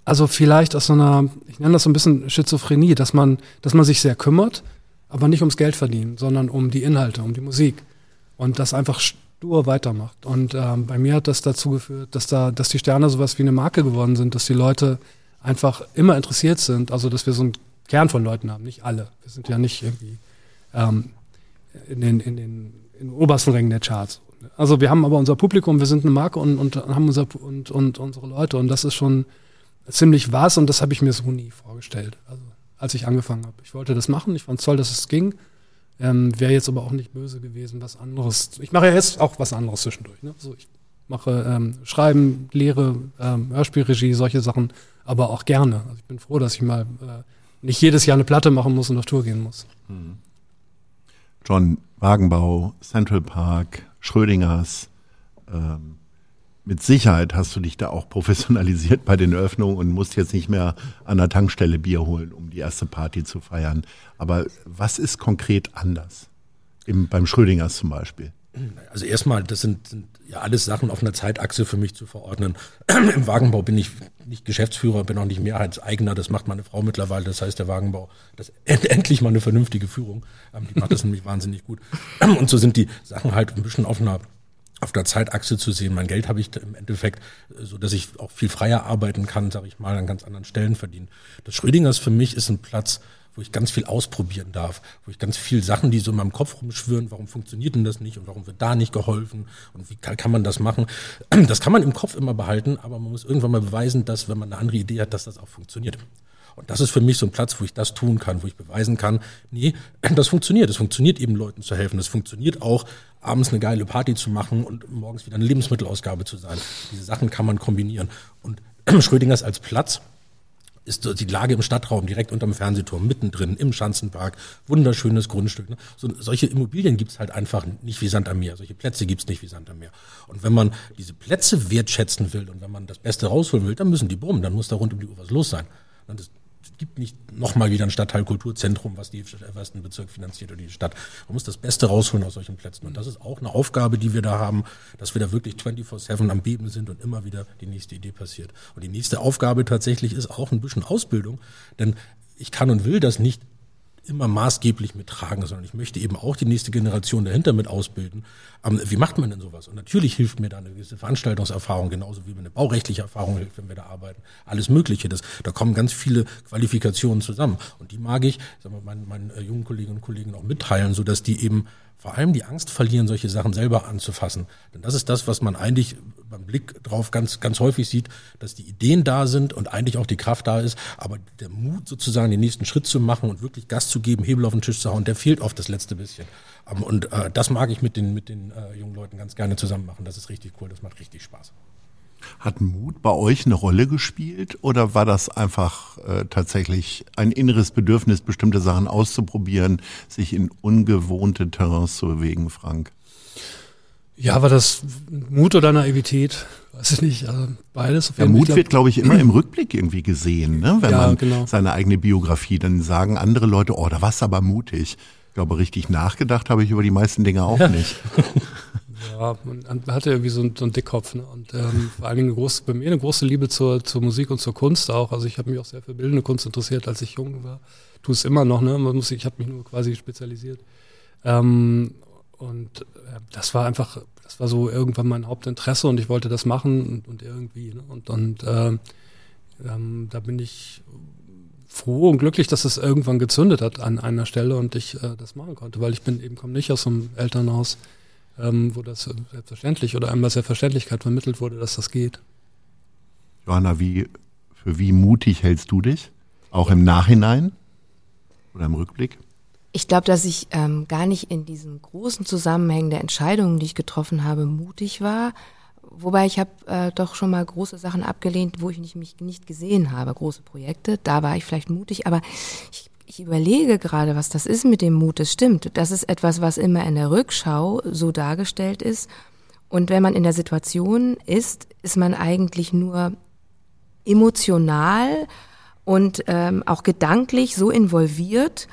E: also vielleicht aus so einer, ich nenne das so ein bisschen Schizophrenie, dass man, dass man sich sehr kümmert, aber nicht ums Geld verdienen, sondern um die Inhalte, um die Musik. Und das einfach stur weitermacht. Und ähm, bei mir hat das dazu geführt, dass da, dass die Sterne sowas wie eine Marke geworden sind, dass die Leute einfach immer interessiert sind. Also dass wir so einen Kern von Leuten haben, nicht alle. Wir sind ja nicht irgendwie ähm, in, den, in, den, in den obersten Rängen der Charts. Also wir haben aber unser Publikum, wir sind eine Marke und, und haben unser und, und unsere Leute. Und das ist schon ziemlich was und das habe ich mir so nie vorgestellt, also als ich angefangen habe. Ich wollte das machen, ich fand es toll, dass es ging. Ähm, Wäre jetzt aber auch nicht böse gewesen, was anderes. Ich mache ja jetzt auch was anderes zwischendurch. Ne? So, ich mache ähm, Schreiben, Lehre, ähm, Hörspielregie, solche Sachen, aber auch gerne. Also ich bin froh, dass ich mal äh, nicht jedes Jahr eine Platte machen muss und auf Tour gehen muss.
B: Hm. John Wagenbau, Central Park, Schrödingers, ähm, mit Sicherheit hast du dich da auch professionalisiert bei den Eröffnungen und musst jetzt nicht mehr an der Tankstelle Bier holen, um die erste Party zu feiern. Aber was ist konkret anders? Im, beim Schrödingers zum Beispiel.
D: Also erstmal, das sind, sind ja alles Sachen auf einer Zeitachse für mich zu verordnen. Im Wagenbau bin ich nicht Geschäftsführer, bin auch nicht Mehrheitseigner, das macht meine Frau mittlerweile. Das heißt, der Wagenbau, das endlich mal eine vernünftige Führung. Ähm, die macht das nämlich wahnsinnig gut. Und so sind die Sachen halt ein bisschen auf einer auf der Zeitachse zu sehen. Mein Geld habe ich im Endeffekt, äh, so dass ich auch viel freier arbeiten kann, sage ich mal, an ganz anderen Stellen verdienen. Das Schrödingers für mich ist ein Platz, wo ich ganz viel ausprobieren darf, wo ich ganz viel Sachen, die so in meinem Kopf rumschwören, warum funktioniert denn das nicht und warum wird da nicht geholfen und wie kann, kann man das machen? Das kann man im Kopf immer behalten, aber man muss irgendwann mal beweisen, dass wenn man eine andere Idee hat, dass das auch funktioniert. Und das ist für mich so ein Platz, wo ich das tun kann, wo ich beweisen kann, nee, das funktioniert. Es funktioniert eben Leuten zu helfen. Es funktioniert auch, abends eine geile Party zu machen und morgens wieder eine Lebensmittelausgabe zu sein. Diese Sachen kann man kombinieren. Und Schrödingers als Platz ist die Lage im Stadtraum, direkt unterm Fernsehturm, mittendrin, im Schanzenpark, wunderschönes Grundstück. Ne? So, solche Immobilien gibt's halt einfach nicht wie Sand am Meer. Solche Plätze gibt's nicht wie Sand am Meer. Und wenn man diese Plätze wertschätzen will und wenn man das Beste rausholen will, dann müssen die brummen, dann muss da rund um die Uhr was los sein. Das es gibt nicht nochmal wieder ein Stadtteilkulturzentrum, was die was den Bezirk finanziert oder die Stadt. Man muss das Beste rausholen aus solchen Plätzen. Und das ist auch eine Aufgabe, die wir da haben, dass wir da wirklich 24-7 am Beben sind und immer wieder die nächste Idee passiert. Und die nächste Aufgabe tatsächlich ist auch ein bisschen Ausbildung, denn ich kann und will das nicht immer maßgeblich mittragen, sondern ich möchte eben auch die nächste Generation dahinter mit ausbilden. Ähm, wie macht man denn sowas? Und natürlich hilft mir da eine gewisse Veranstaltungserfahrung, genauso wie mir eine baurechtliche Erfahrung hilft, wenn wir da arbeiten. Alles Mögliche. Das, da kommen ganz viele Qualifikationen zusammen. Und die mag ich, sagen wir, meinen, meinen äh, jungen Kolleginnen und Kollegen auch mitteilen, so dass die eben vor allem die Angst verlieren, solche Sachen selber anzufassen. Denn das ist das, was man eigentlich beim Blick drauf ganz, ganz häufig sieht, dass die Ideen da sind und eigentlich auch die Kraft da ist, aber der Mut sozusagen den nächsten Schritt zu machen und wirklich Gas zu geben, Hebel auf den Tisch zu hauen, der fehlt oft das letzte bisschen. Ähm, und äh, das mag ich mit den, mit den äh, jungen Leuten ganz gerne zusammen machen. Das ist richtig cool, das macht richtig Spaß.
B: Hat Mut bei euch eine Rolle gespielt oder war das einfach äh, tatsächlich ein inneres Bedürfnis, bestimmte Sachen auszuprobieren, sich in ungewohnte Terrains zu bewegen, Frank?
E: Ja, war das Mut oder Naivität? Weiß ich nicht, also beides.
B: Der Mut wird, glaube ich, immer im Rückblick irgendwie gesehen, ne? wenn ja, man genau. seine eigene Biografie, dann sagen andere Leute, oh, da warst du aber mutig. Ich glaube, richtig nachgedacht habe ich über die meisten Dinge auch ja. nicht.
E: Ja, man, hatte irgendwie so, einen, so einen Dickkopf. Ne? Und ähm, vor allen Dingen große, bei mir eine große Liebe zur, zur Musik und zur Kunst auch. Also ich habe mich auch sehr für bildende Kunst interessiert, als ich jung war. Tu es immer noch, ne? Man muss, ich habe mich nur quasi spezialisiert. Ähm, und äh, das war einfach, das war so irgendwann mein Hauptinteresse und ich wollte das machen und, und irgendwie. Ne? Und, und äh, ähm, da bin ich froh und glücklich, dass es irgendwann gezündet hat an einer Stelle und ich äh, das machen konnte, weil ich bin eben komme nicht aus einem Elternhaus, ähm, wo das selbstverständlich oder einmal Selbstverständlichkeit vermittelt wurde, dass das geht.
B: Johanna, wie, für wie mutig hältst du dich? Auch im Nachhinein oder im Rückblick?
C: Ich glaube, dass ich ähm, gar nicht in diesen großen Zusammenhängen der Entscheidungen, die ich getroffen habe, mutig war. Wobei ich habe äh, doch schon mal große Sachen abgelehnt, wo ich nicht, mich nicht gesehen habe, große Projekte. Da war ich vielleicht mutig, aber ich ich überlege gerade, was das ist mit dem Mut. Das stimmt. Das ist etwas, was immer in der Rückschau so dargestellt ist. Und wenn man in der Situation ist, ist man eigentlich nur emotional und ähm, auch gedanklich so involviert,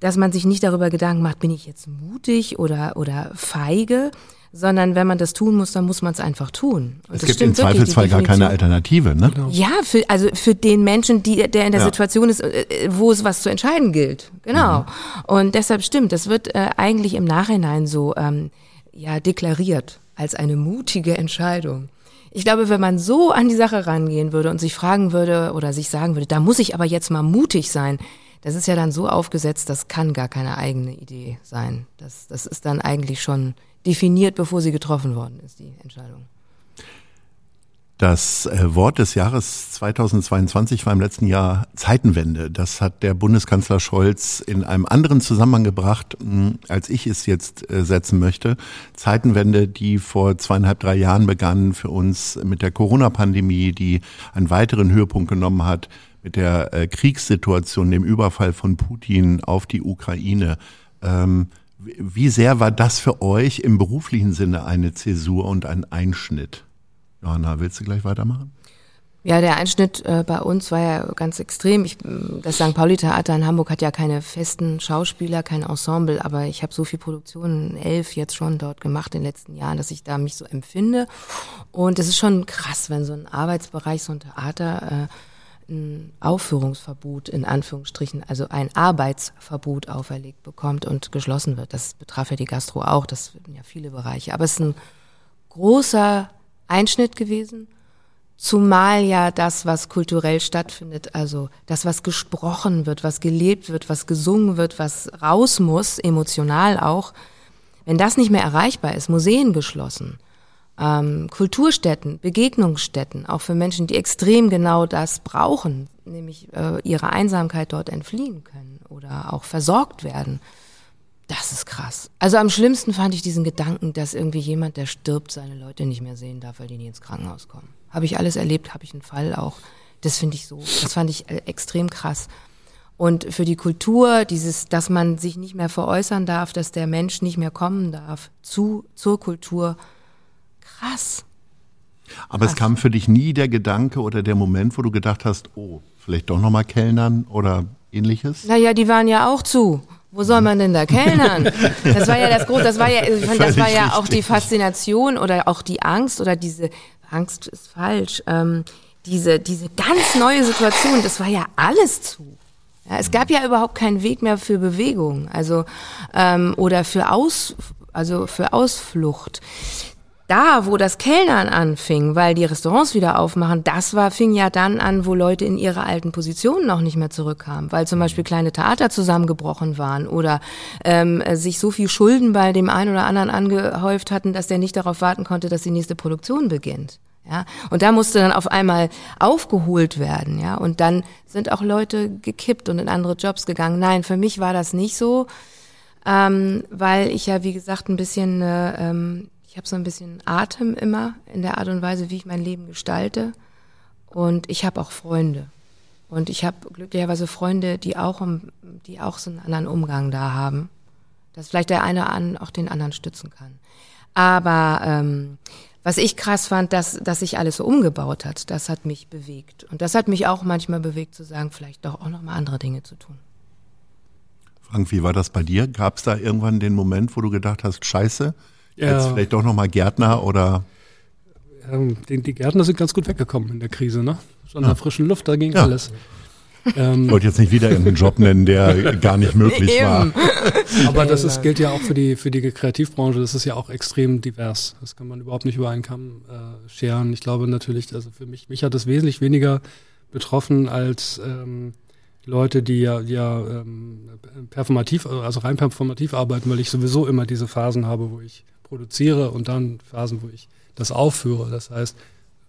C: dass man sich nicht darüber Gedanken macht, bin ich jetzt mutig oder, oder feige, sondern wenn man das tun muss, dann muss man es einfach tun.
B: Und es gibt im Zweifelsfall gar keine Alternative, ne?
C: Genau. Ja, für, also für den Menschen, die, der in der ja. Situation ist, äh, wo es was zu entscheiden gilt. Genau. Mhm. Und deshalb stimmt, das wird äh, eigentlich im Nachhinein so ähm, ja deklariert als eine mutige Entscheidung. Ich glaube, wenn man so an die Sache rangehen würde und sich fragen würde oder sich sagen würde, da muss ich aber jetzt mal mutig sein, das ist ja dann so aufgesetzt, das kann gar keine eigene Idee sein. Das, das ist dann eigentlich schon definiert, bevor sie getroffen worden ist, die Entscheidung.
B: Das äh, Wort des Jahres 2022 war im letzten Jahr Zeitenwende. Das hat der Bundeskanzler Scholz in einem anderen Zusammenhang gebracht, hm, als ich es jetzt äh, setzen möchte. Zeitenwende, die vor zweieinhalb, drei Jahren begann für uns mit der Corona-Pandemie, die einen weiteren Höhepunkt genommen hat mit der äh, Kriegssituation, dem Überfall von Putin auf die Ukraine. Ähm, wie sehr war das für euch im beruflichen Sinne eine Zäsur und ein Einschnitt? Johanna, willst du gleich weitermachen?
C: Ja, der Einschnitt äh, bei uns war ja ganz extrem. Ich, das St. Pauli Theater in Hamburg hat ja keine festen Schauspieler, kein Ensemble, aber ich habe so viel Produktionen, elf jetzt schon dort gemacht in den letzten Jahren, dass ich da mich so empfinde. Und es ist schon krass, wenn so ein Arbeitsbereich, so ein Theater äh, ein Aufführungsverbot in Anführungsstrichen, also ein Arbeitsverbot auferlegt bekommt und geschlossen wird. Das betraf ja die Gastro auch, das sind ja viele Bereiche. Aber es ist ein großer Einschnitt gewesen, zumal ja das, was kulturell stattfindet, also das, was gesprochen wird, was gelebt wird, was gesungen wird, was raus muss, emotional auch, wenn das nicht mehr erreichbar ist, Museen geschlossen, ähm, Kulturstätten, Begegnungsstätten, auch für Menschen, die extrem genau das brauchen, nämlich äh, ihre Einsamkeit dort entfliehen können oder auch versorgt werden. Das ist krass. Also am schlimmsten fand ich diesen Gedanken, dass irgendwie jemand, der stirbt, seine Leute nicht mehr sehen darf, weil die nie ins Krankenhaus kommen. Habe ich alles erlebt, habe ich einen Fall auch. Das finde ich so, das fand ich äh, extrem krass. Und für die Kultur, dieses, dass man sich nicht mehr veräußern darf, dass der Mensch nicht mehr kommen darf zu, zur Kultur, Krass.
B: Aber Krass. es kam für dich nie der Gedanke oder der Moment, wo du gedacht hast, oh, vielleicht doch nochmal Kellnern oder ähnliches?
C: Naja, die waren ja auch zu. Wo soll man denn da kellnern? Das war ja das Große, das war ja, ich fand, das war ja auch die Faszination oder auch die Angst oder diese, Angst ist falsch, ähm, diese, diese ganz neue Situation, das war ja alles zu. Ja, es gab ja überhaupt keinen Weg mehr für Bewegung, also ähm, oder für Aus, also für Ausflucht da, wo das Kellnern anfing, weil die Restaurants wieder aufmachen, das war, fing ja dann an, wo Leute in ihre alten Positionen noch nicht mehr zurückkamen, weil zum Beispiel kleine Theater zusammengebrochen waren oder ähm, sich so viel Schulden bei dem einen oder anderen angehäuft hatten, dass der nicht darauf warten konnte, dass die nächste Produktion beginnt. Ja, und da musste dann auf einmal aufgeholt werden, ja, und dann sind auch Leute gekippt und in andere Jobs gegangen. Nein, für mich war das nicht so, ähm, weil ich ja, wie gesagt, ein bisschen äh, ähm, ich habe so ein bisschen Atem immer in der Art und Weise, wie ich mein Leben gestalte. Und ich habe auch Freunde. Und ich habe glücklicherweise Freunde, die auch, die auch so einen anderen Umgang da haben. Dass vielleicht der eine an auch den anderen stützen kann. Aber ähm, was ich krass fand, dass, dass sich alles so umgebaut hat, das hat mich bewegt. Und das hat mich auch manchmal bewegt zu sagen, vielleicht doch auch noch mal andere Dinge zu tun.
B: Frank, wie war das bei dir? Gab es da irgendwann den Moment, wo du gedacht hast, scheiße, ja. Jetzt vielleicht doch nochmal Gärtner oder?
E: Ähm, die, die, Gärtner sind ganz gut weggekommen in der Krise, ne? So in der frischen Luft, da ging ja. alles.
B: Ähm, ich wollte jetzt nicht wieder irgendeinen Job nennen, der gar nicht möglich war.
E: Aber das ist, gilt ja auch für die, für die Kreativbranche. Das ist ja auch extrem divers. Das kann man überhaupt nicht über einen Kamm äh, scheren. Ich glaube natürlich, also für mich, mich hat das wesentlich weniger betroffen als ähm, Leute, die ja, ja ähm, performativ, also rein performativ arbeiten, weil ich sowieso immer diese Phasen habe, wo ich produziere und dann Phasen, wo ich das aufführe. Das heißt,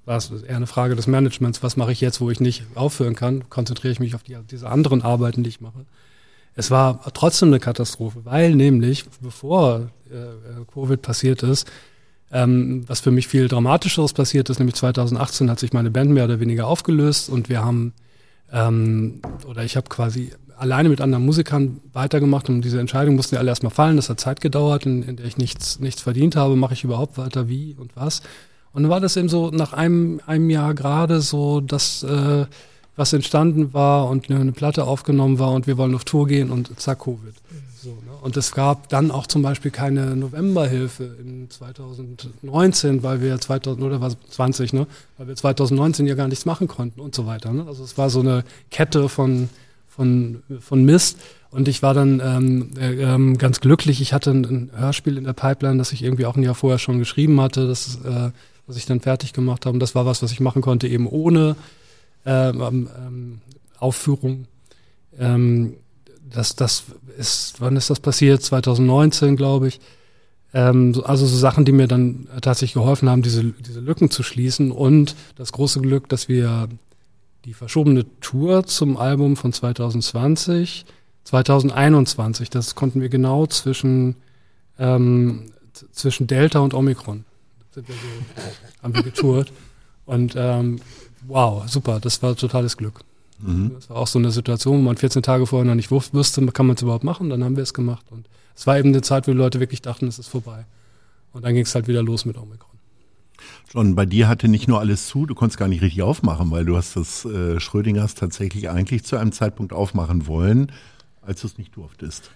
E: war es eher eine Frage des Managements, was mache ich jetzt, wo ich nicht aufführen kann, konzentriere ich mich auf die, diese anderen Arbeiten, die ich mache. Es war trotzdem eine Katastrophe, weil nämlich, bevor äh, Covid passiert ist, ähm, was für mich viel Dramatischeres passiert ist, nämlich 2018 hat sich meine Band mehr oder weniger aufgelöst und wir haben ähm, oder ich habe quasi alleine mit anderen Musikern weitergemacht und diese Entscheidung mussten ja alle erstmal fallen. Das hat Zeit gedauert, in, in der ich nichts, nichts verdient habe. Mache ich überhaupt weiter, wie und was? Und dann war das eben so nach einem, einem Jahr gerade so, dass äh, was entstanden war und eine, eine Platte aufgenommen war und wir wollen auf Tour gehen und zack, Covid. So, ne? Und es gab dann auch zum Beispiel keine Novemberhilfe in 2019, weil wir 2000 oder was 20, ne, weil wir 2019 ja gar nichts machen konnten und so weiter. Ne? Also es war so eine Kette von von von Mist. Und ich war dann ähm, äh, ähm, ganz glücklich. Ich hatte ein, Hörspiel in der Pipeline, das ich irgendwie auch ein Jahr vorher schon geschrieben hatte, das, äh, was ich dann fertig gemacht habe. Und das war was, was ich machen konnte, eben ohne ähm, ähm Aufführung. Ähm, das, das ist, wann ist das passiert? 2019, glaube ich. Ähm, also so Sachen, die mir dann tatsächlich geholfen haben, diese, diese Lücken zu schließen. Und das große Glück, dass wir die verschobene Tour zum Album von 2020, 2021, das konnten wir genau zwischen, ähm, zwischen Delta und Omikron sind wir so, haben wir getourt. Und ähm, wow, super, das war totales Glück. Mhm. Das war auch so eine Situation, wo man 14 Tage vorher noch nicht wusste, kann man es überhaupt machen, dann haben wir es gemacht. Und es war eben eine Zeit, wo die Leute wirklich dachten, es ist vorbei. Und dann ging es halt wieder los mit Omikron.
B: Schon bei dir hatte nicht nur alles zu, du konntest gar nicht richtig aufmachen, weil du hast das äh, Schrödingers tatsächlich eigentlich zu einem Zeitpunkt aufmachen wollen, als du es nicht durftest.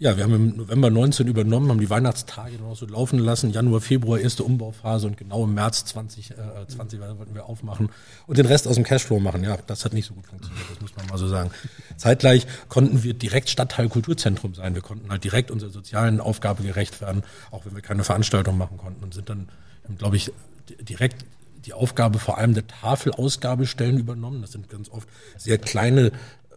D: Ja, wir haben im November 19 übernommen, haben die Weihnachtstage noch so laufen lassen, Januar, Februar erste Umbauphase und genau im März 2020 äh, 20 wollten wir aufmachen und den Rest aus dem Cashflow machen. Ja, das hat nicht so gut funktioniert, das muss man mal so sagen. Zeitgleich konnten wir direkt Stadtteil Kulturzentrum sein. Wir konnten halt direkt unserer sozialen Aufgabe gerecht werden, auch wenn wir keine Veranstaltung machen konnten und sind dann, glaube ich, direkt die Aufgabe vor allem der Tafelausgabestellen übernommen. Das sind ganz oft sehr kleine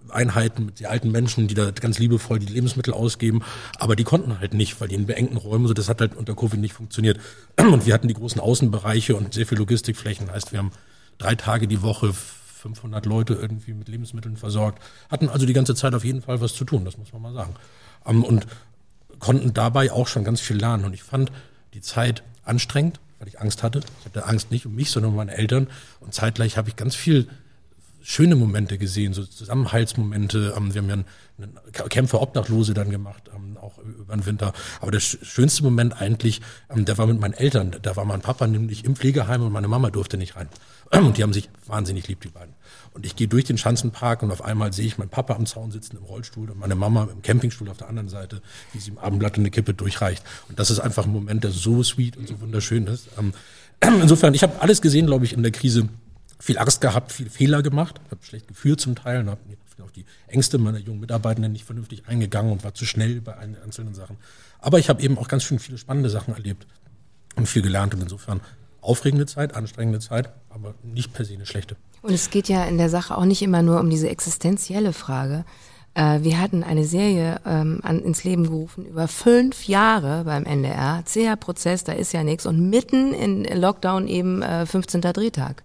D: Einheiten mit sehr alten Menschen, die da ganz liebevoll die Lebensmittel ausgeben, aber die konnten halt nicht, weil die in beengten Räumen, so das hat halt unter Covid nicht funktioniert. Und wir hatten die großen Außenbereiche und sehr viel Logistikflächen, heißt wir haben drei Tage die Woche 500 Leute irgendwie mit Lebensmitteln versorgt, hatten also die ganze Zeit auf jeden Fall was zu tun, das muss man mal sagen. Ähm, und konnten dabei auch schon ganz viel lernen und ich fand die Zeit anstrengend, weil ich Angst hatte. Ich hatte Angst nicht um mich, sondern um meine Eltern und zeitgleich habe ich ganz viel schöne Momente gesehen, so Zusammenhaltsmomente. Ähm, wir haben ja einen, Kämpfer Obdachlose dann gemacht, ähm, auch über den Winter. Aber der schönste Moment eigentlich, ähm, der war mit meinen Eltern. Da war mein Papa nämlich im Pflegeheim und meine Mama durfte nicht rein. Und die haben sich wahnsinnig lieb, die beiden. Und ich gehe durch den Schanzenpark und auf einmal sehe ich meinen Papa am Zaun sitzen im Rollstuhl und meine Mama im Campingstuhl auf der anderen Seite, wie sie im Abendblatt eine Kippe durchreicht. Und das ist einfach ein Moment, der so sweet und so wunderschön ist. Insofern, ich habe alles gesehen, glaube ich, in der Krise viel Angst gehabt, viel Fehler gemacht, habe schlecht gefühlt zum Teil und habe auf die Ängste meiner jungen Mitarbeitenden nicht vernünftig eingegangen und war zu schnell bei einzelnen Sachen. Aber ich habe eben auch ganz schön viele spannende Sachen erlebt und viel gelernt und insofern aufregende Zeit, anstrengende Zeit, aber nicht per se eine schlechte.
C: Und es geht ja in der Sache auch nicht immer nur um diese existenzielle Frage. Äh, wir hatten eine Serie ähm, ins Leben gerufen über fünf Jahre beim NDR, zäher Prozess, da ist ja nichts und mitten in Lockdown eben äh, 15. Drehtag.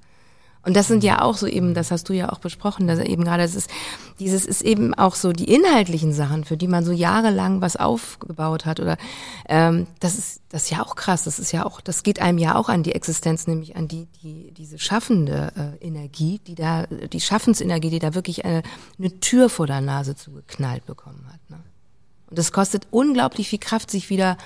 C: Und das sind ja auch so eben, das hast du ja auch besprochen, dass eben gerade es ist, dieses ist eben auch so die inhaltlichen Sachen, für die man so jahrelang was aufgebaut hat oder ähm, das ist das ist ja auch krass, das ist ja auch, das geht einem ja auch an die Existenz, nämlich an die die diese schaffende äh, Energie, die da die Schaffensenergie, die da wirklich eine, eine Tür vor der Nase zugeknallt bekommen hat. Ne? Und das kostet unglaublich viel Kraft, sich wieder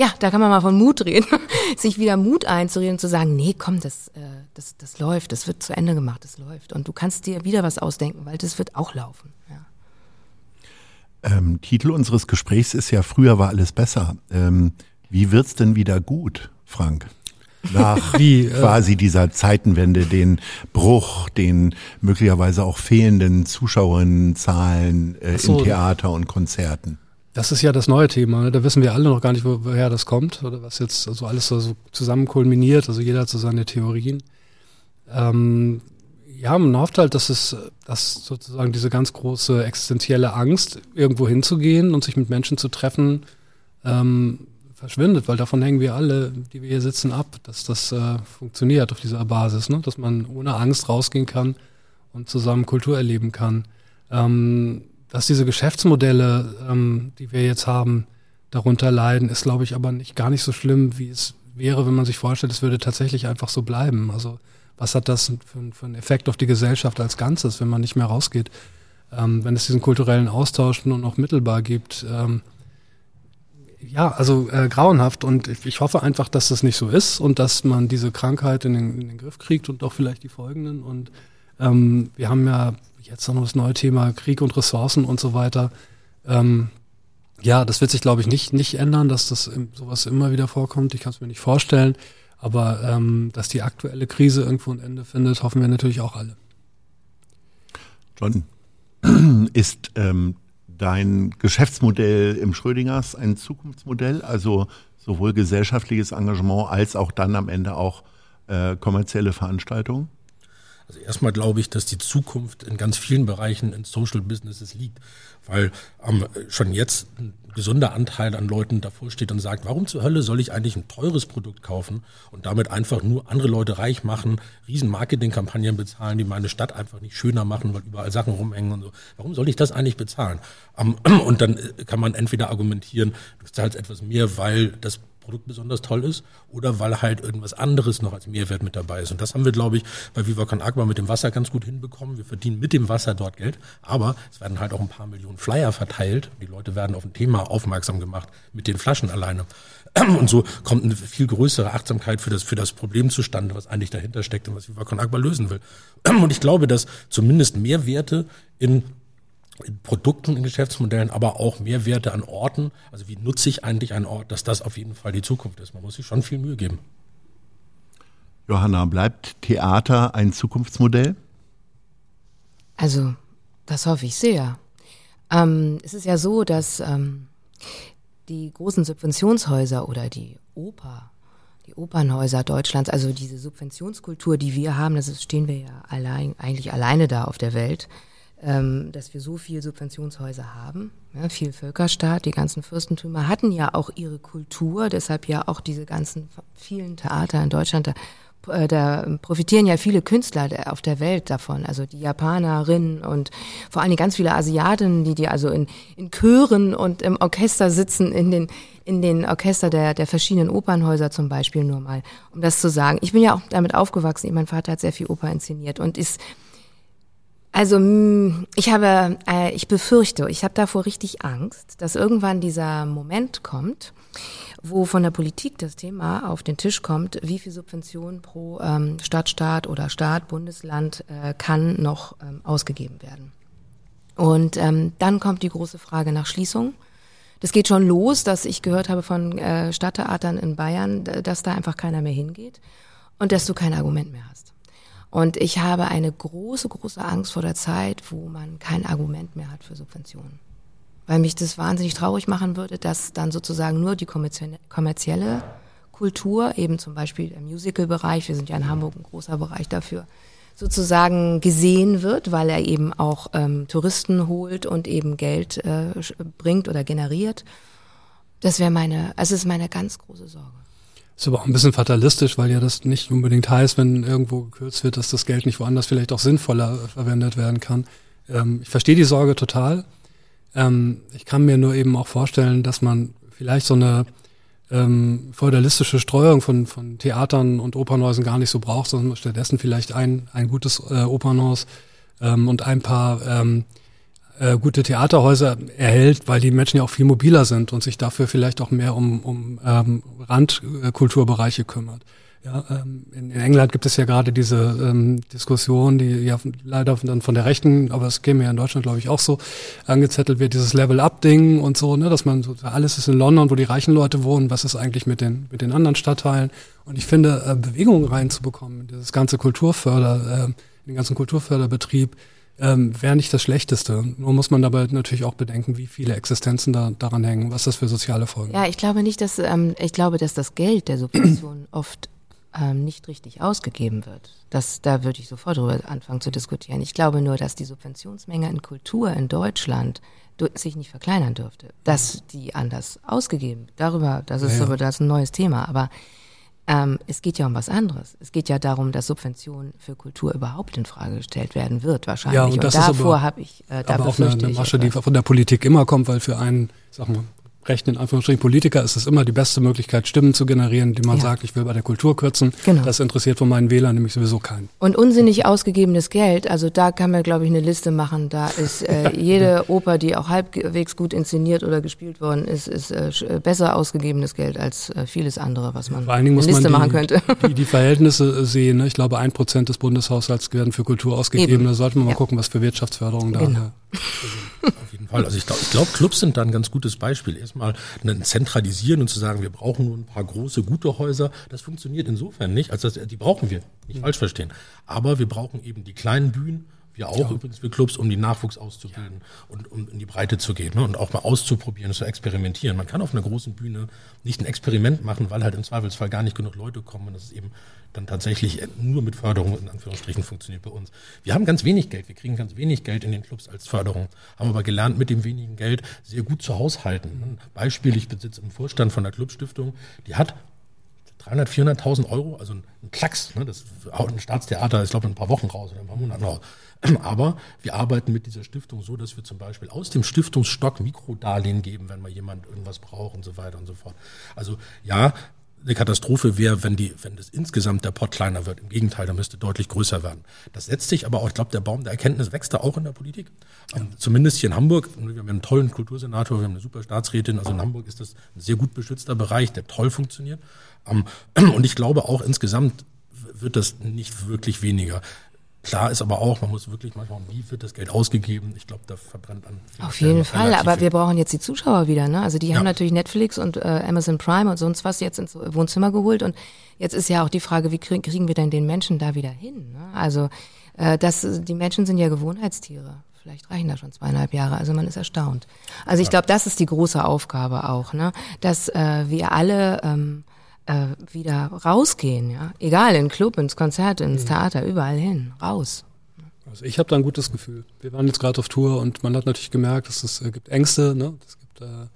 C: ja, da kann man mal von Mut reden, sich wieder Mut einzureden und zu sagen, nee, komm, das, äh, das, das läuft, das wird zu Ende gemacht, das läuft. Und du kannst dir wieder was ausdenken, weil das wird auch laufen. Ja.
B: Ähm, Titel unseres Gesprächs ist ja, früher war alles besser. Ähm, wie wird's denn wieder gut, Frank? Nach wie, äh, quasi dieser Zeitenwende, den Bruch, den möglicherweise auch fehlenden Zuschauerinnenzahlen äh, so. im Theater und Konzerten.
E: Das ist ja das neue Thema. Ne? Da wissen wir alle noch gar nicht, wo, woher das kommt oder was jetzt also alles so, zusammen kulminiert. Also jeder hat so seine Theorien. Ähm, ja, man hofft halt, dass es, dass sozusagen diese ganz große existenzielle Angst, irgendwo hinzugehen und sich mit Menschen zu treffen, ähm, verschwindet, weil davon hängen wir alle, die wir hier sitzen, ab, dass das äh, funktioniert auf dieser Basis, ne? dass man ohne Angst rausgehen kann und zusammen Kultur erleben kann. Ähm, dass diese Geschäftsmodelle, ähm, die wir jetzt haben, darunter leiden, ist, glaube ich, aber nicht gar nicht so schlimm, wie es wäre, wenn man sich vorstellt, es würde tatsächlich einfach so bleiben. Also was hat das für, für einen Effekt auf die Gesellschaft als Ganzes, wenn man nicht mehr rausgeht? Ähm, wenn es diesen kulturellen Austausch nur noch mittelbar gibt. Ähm, ja, also äh, grauenhaft und ich, hoffe einfach, dass das nicht so ist und dass man diese Krankheit in den, in den Griff kriegt und auch vielleicht die folgenden. Und ähm, wir haben ja jetzt noch das neue Thema Krieg und Ressourcen und so weiter. Ähm, ja, das wird sich, glaube ich, nicht, nicht ändern, dass das sowas immer wieder vorkommt. Ich kann es mir nicht vorstellen. Aber ähm, dass die aktuelle Krise irgendwo ein Ende findet, hoffen wir natürlich auch alle.
B: John, ist ähm, dein Geschäftsmodell im Schrödingers ein Zukunftsmodell, also sowohl gesellschaftliches Engagement als auch dann am Ende auch äh, kommerzielle Veranstaltungen?
D: Also erstmal glaube ich, dass die Zukunft in ganz vielen Bereichen in Social Businesses liegt, weil ähm, schon jetzt ein gesunder Anteil an Leuten davor steht und sagt, warum zur Hölle soll ich eigentlich ein teures Produkt kaufen und damit einfach nur andere Leute reich machen, riesen Marketingkampagnen bezahlen, die meine Stadt einfach nicht schöner machen, weil überall Sachen rumhängen und so. Warum soll ich das eigentlich bezahlen? Ähm, und dann äh, kann man entweder argumentieren, du zahlst etwas mehr, weil das Produkt besonders toll ist oder weil halt irgendwas anderes noch als Mehrwert mit dabei ist. Und das haben wir, glaube ich, bei Viva Con Agua mit dem Wasser ganz gut hinbekommen. Wir verdienen mit dem Wasser dort Geld, aber es werden halt auch ein paar Millionen Flyer verteilt. Die Leute werden auf ein Thema aufmerksam gemacht mit den Flaschen alleine. Und so kommt eine viel größere Achtsamkeit für das, für das Problem zustande, was eigentlich dahinter steckt und was Viva Con Agua lösen will. Und ich glaube, dass zumindest Mehrwerte in in Produkten, in Geschäftsmodellen, aber auch Mehrwerte an Orten. Also wie nutze ich eigentlich einen Ort, dass das auf jeden Fall die Zukunft ist. Man muss sich schon viel Mühe geben.
B: Johanna, bleibt Theater ein Zukunftsmodell?
C: Also, das hoffe ich sehr. Ähm, es ist ja so, dass ähm, die großen Subventionshäuser oder die Oper, die Opernhäuser Deutschlands, also diese Subventionskultur, die wir haben, das stehen wir ja allein, eigentlich alleine da auf der Welt ähm, dass wir so viel Subventionshäuser haben. Ja, viel Völkerstaat, die ganzen Fürstentümer hatten ja auch ihre Kultur, deshalb ja auch diese ganzen vielen Theater in Deutschland. Da, äh, da profitieren ja viele Künstler auf der Welt davon, also die Japanerinnen und vor allem ganz viele Asiatinnen, die die also in, in Chören und im Orchester sitzen, in den in den Orchester der, der verschiedenen Opernhäuser zum Beispiel nur mal, um das zu sagen. Ich bin ja auch damit aufgewachsen, mein Vater hat sehr viel Oper inszeniert und ist also mm, ich habe, äh, ich befürchte, ich habe davor richtig Angst, dass irgendwann dieser Moment kommt, wo von der Politik das Thema auf den Tisch kommt, wie viel Subvention pro ähm, Stadtstaat oder Staat, Bundesland äh, kann noch ähm, ausgegeben werden. Und ähm, dann kommt die große Frage nach Schließung. Das geht schon los, dass ich gehört habe von äh, Stadttheatern in Bayern, dass da einfach keiner mehr hingeht und dass du kein Argument mehr hast. Und ich habe eine große, große Angst vor der Zeit, wo man kein Argument mehr hat für Subventionen. Weil mich das wahnsinnig traurig machen würde, dass dann sozusagen nur die kommerzielle Kultur, eben zum Beispiel der Musical-Bereich, wir sind ja in Hamburg ein großer Bereich dafür, sozusagen gesehen wird, weil er eben auch ähm, Touristen holt und eben Geld äh, bringt oder generiert. Das wäre meine, also ist meine ganz große Sorge.
E: Ist aber auch ein bisschen fatalistisch, weil ja das nicht unbedingt heißt, wenn irgendwo gekürzt wird, dass das Geld nicht woanders vielleicht auch sinnvoller verwendet werden kann. Ähm, ich verstehe die Sorge total. Ähm, ich kann mir nur eben auch vorstellen, dass man vielleicht so eine ähm, feudalistische Streuung von, von Theatern und Opernhäusern gar nicht so braucht, sondern stattdessen vielleicht ein, ein gutes äh, Opernhaus ähm, und ein paar ähm, äh, gute Theaterhäuser erhält, weil die Menschen ja auch viel mobiler sind und sich dafür vielleicht auch mehr um, um ähm, Randkulturbereiche kümmert. Ja, ähm, in, in England gibt es ja gerade diese ähm, Diskussion, die ja leider dann von der Rechten, aber es käme ja in Deutschland, glaube ich, auch so angezettelt wird, dieses Level-Up-Ding und so, ne, dass man so, alles ist in London, wo die reichen Leute wohnen, was ist eigentlich mit den, mit den anderen Stadtteilen? Und ich finde, äh, Bewegung reinzubekommen, dieses ganze Kulturförder, äh, den ganzen Kulturförderbetrieb, ähm, wäre nicht das Schlechteste. Nur muss man dabei natürlich auch bedenken, wie viele Existenzen da daran hängen, was das für soziale Folgen
C: Ja, ich glaube nicht, dass ähm, ich glaube, dass das Geld der Subventionen oft ähm, nicht richtig ausgegeben wird. Das, da würde ich sofort drüber anfangen zu diskutieren. Ich glaube nur, dass die Subventionsmenge in Kultur in Deutschland sich nicht verkleinern dürfte, dass die anders ausgegeben. Darüber, das ist ja, ja. aber das ist ein neues Thema. Aber ähm, es geht ja um was anderes. Es geht ja darum, dass Subventionen für Kultur überhaupt in Frage gestellt werden wird, wahrscheinlich. Ja, und,
E: und davor habe ich, äh, da
C: aber
E: auch eine, eine Masche, die von der Politik immer kommt, weil für einen, sag mal, rechten, in Anführungsstrichen, Politiker ist es immer die beste Möglichkeit, Stimmen zu generieren, die man ja. sagt, ich will bei der Kultur kürzen. Genau. Das interessiert von meinen Wählern nämlich sowieso keinen.
C: Und unsinnig ausgegebenes Geld, also da kann man, glaube ich, eine Liste machen. Da ist äh, jede Oper, die auch halbwegs gut inszeniert oder gespielt worden ist, ist äh, äh besser ausgegebenes Geld als äh, vieles andere, was man
E: Vor allen Dingen muss Liste man die, machen könnte. Die, die Verhältnisse sehen. Ne? Ich glaube, ein Prozent des Bundeshaushalts werden für Kultur ausgegeben. Eben. Da sollte man mal ja. gucken, was für Wirtschaftsförderung da genau.
D: Auf jeden Fall. Also ich glaube, glaub, Clubs sind da ein ganz gutes Beispiel. Erstmal ein Zentralisieren und zu sagen, wir brauchen nur ein paar große, gute Häuser. Das funktioniert insofern nicht, als dass, die brauchen wir. Nicht mhm. falsch verstehen. Aber wir brauchen eben die kleinen Bühnen, wir auch ja. übrigens für Clubs, um die Nachwuchs auszubilden ja. und um in die Breite zu gehen ne? und auch mal auszuprobieren, zu experimentieren. Man kann auf einer großen Bühne nicht ein Experiment machen, weil halt im Zweifelsfall gar nicht genug Leute kommen und das ist eben dann tatsächlich nur mit Förderung in Anführungsstrichen funktioniert bei uns. Wir haben ganz wenig Geld, wir kriegen ganz wenig Geld in den Clubs als Förderung, haben aber gelernt, mit dem wenigen Geld sehr gut zu haushalten. Beispiel, ich besitze einen Vorstand von der Clubstiftung, die hat 300, 400.000 Euro, also ein, Klacks, ne, das Staatstheater, ich glaube, in ein paar Wochen raus oder ein paar Monaten raus. Aber wir arbeiten mit dieser Stiftung so, dass wir zum Beispiel aus dem Stiftungsstock Mikrodarlehen geben, wenn mal jemand irgendwas braucht und so weiter und so fort. Also ja, eine Katastrophe wäre, wenn die, wenn das insgesamt der Pot kleiner wird. Im Gegenteil, da müsste deutlich größer werden. Das setzt sich aber auch, ich glaube, der Baum der Erkenntnis wächst da auch in der Politik. Ja. zumindest hier in Hamburg. Wir haben einen tollen Kultursenator, wir haben eine super Staatsrätin. Also in Hamburg ist das ein sehr gut beschützter Bereich, der toll funktioniert. Und ich glaube auch insgesamt wird das nicht wirklich weniger. Klar ist aber auch, man muss wirklich mal schauen, wie wird das Geld ausgegeben. Ich glaube, da verbrennt an.
C: Auf jeden Fall, aber viel. wir brauchen jetzt die Zuschauer wieder. Ne? Also die ja. haben natürlich Netflix und äh, Amazon Prime und sonst was jetzt ins Wohnzimmer geholt. Und jetzt ist ja auch die Frage, wie kriegen, kriegen wir denn den Menschen da wieder hin? Ne? Also äh, das, die Menschen sind ja Gewohnheitstiere. Vielleicht reichen da schon zweieinhalb Jahre. Also man ist erstaunt. Also ich glaube, das ist die große Aufgabe auch, ne? dass äh, wir alle ähm, äh, wieder rausgehen, ja. Egal, in Club, ins Konzert, ins mhm. Theater, überall hin, raus.
E: Also ich habe da ein gutes Gefühl. Wir waren jetzt gerade auf Tour und man hat natürlich gemerkt, dass es äh, gibt Ängste, ne? Es gibt äh,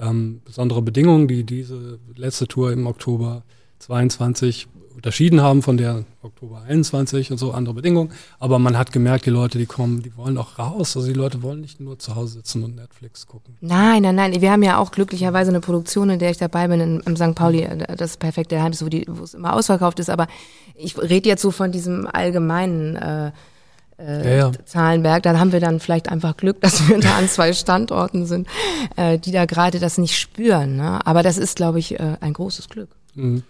E: ähm, besondere Bedingungen, die diese letzte Tour im Oktober 22 unterschieden haben von der Oktober 21 und so andere Bedingungen. Aber man hat gemerkt, die Leute, die kommen, die wollen auch raus. Also die Leute wollen nicht nur zu Hause sitzen und Netflix gucken.
C: Nein, nein, nein. Wir haben ja auch glücklicherweise eine Produktion, in der ich dabei bin, in, im St. Pauli, das perfekte Geheimnis, wo, die, wo es immer ausverkauft ist. Aber ich rede jetzt so von diesem allgemeinen äh, äh, ja, ja. Zahlenberg, dann haben wir dann vielleicht einfach Glück, dass wir da an zwei Standorten sind, äh, die da gerade das nicht spüren. Ne? Aber das ist, glaube ich, äh, ein großes Glück. Mhm.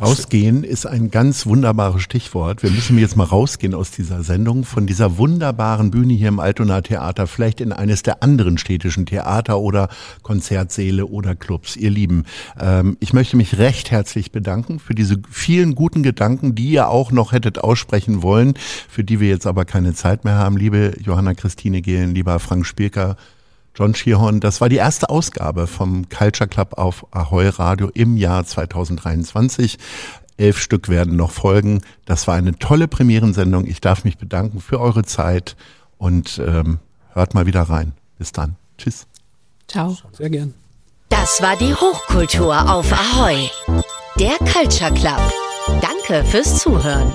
B: Rausgehen ist ein ganz wunderbares Stichwort. Wir müssen jetzt mal rausgehen aus dieser Sendung, von dieser wunderbaren Bühne hier im Altona Theater, vielleicht in eines der anderen städtischen Theater oder Konzertsäle oder Clubs. Ihr Lieben, ähm, ich möchte mich recht herzlich bedanken für diese vielen guten Gedanken, die ihr auch noch hättet aussprechen wollen, für die wir jetzt aber keine Zeit mehr haben. Liebe Johanna Christine Gehlen, lieber Frank Spieker, John Schierhorn, das war die erste Ausgabe vom Culture Club auf Ahoy Radio im Jahr 2023. Elf Stück werden noch folgen. Das war eine tolle Premierensendung. Ich darf mich bedanken für eure Zeit und ähm, hört mal wieder rein. Bis dann. Tschüss.
C: Ciao.
E: Sehr gern.
A: Das war die Hochkultur auf Ahoy. Der Culture Club. Danke fürs Zuhören.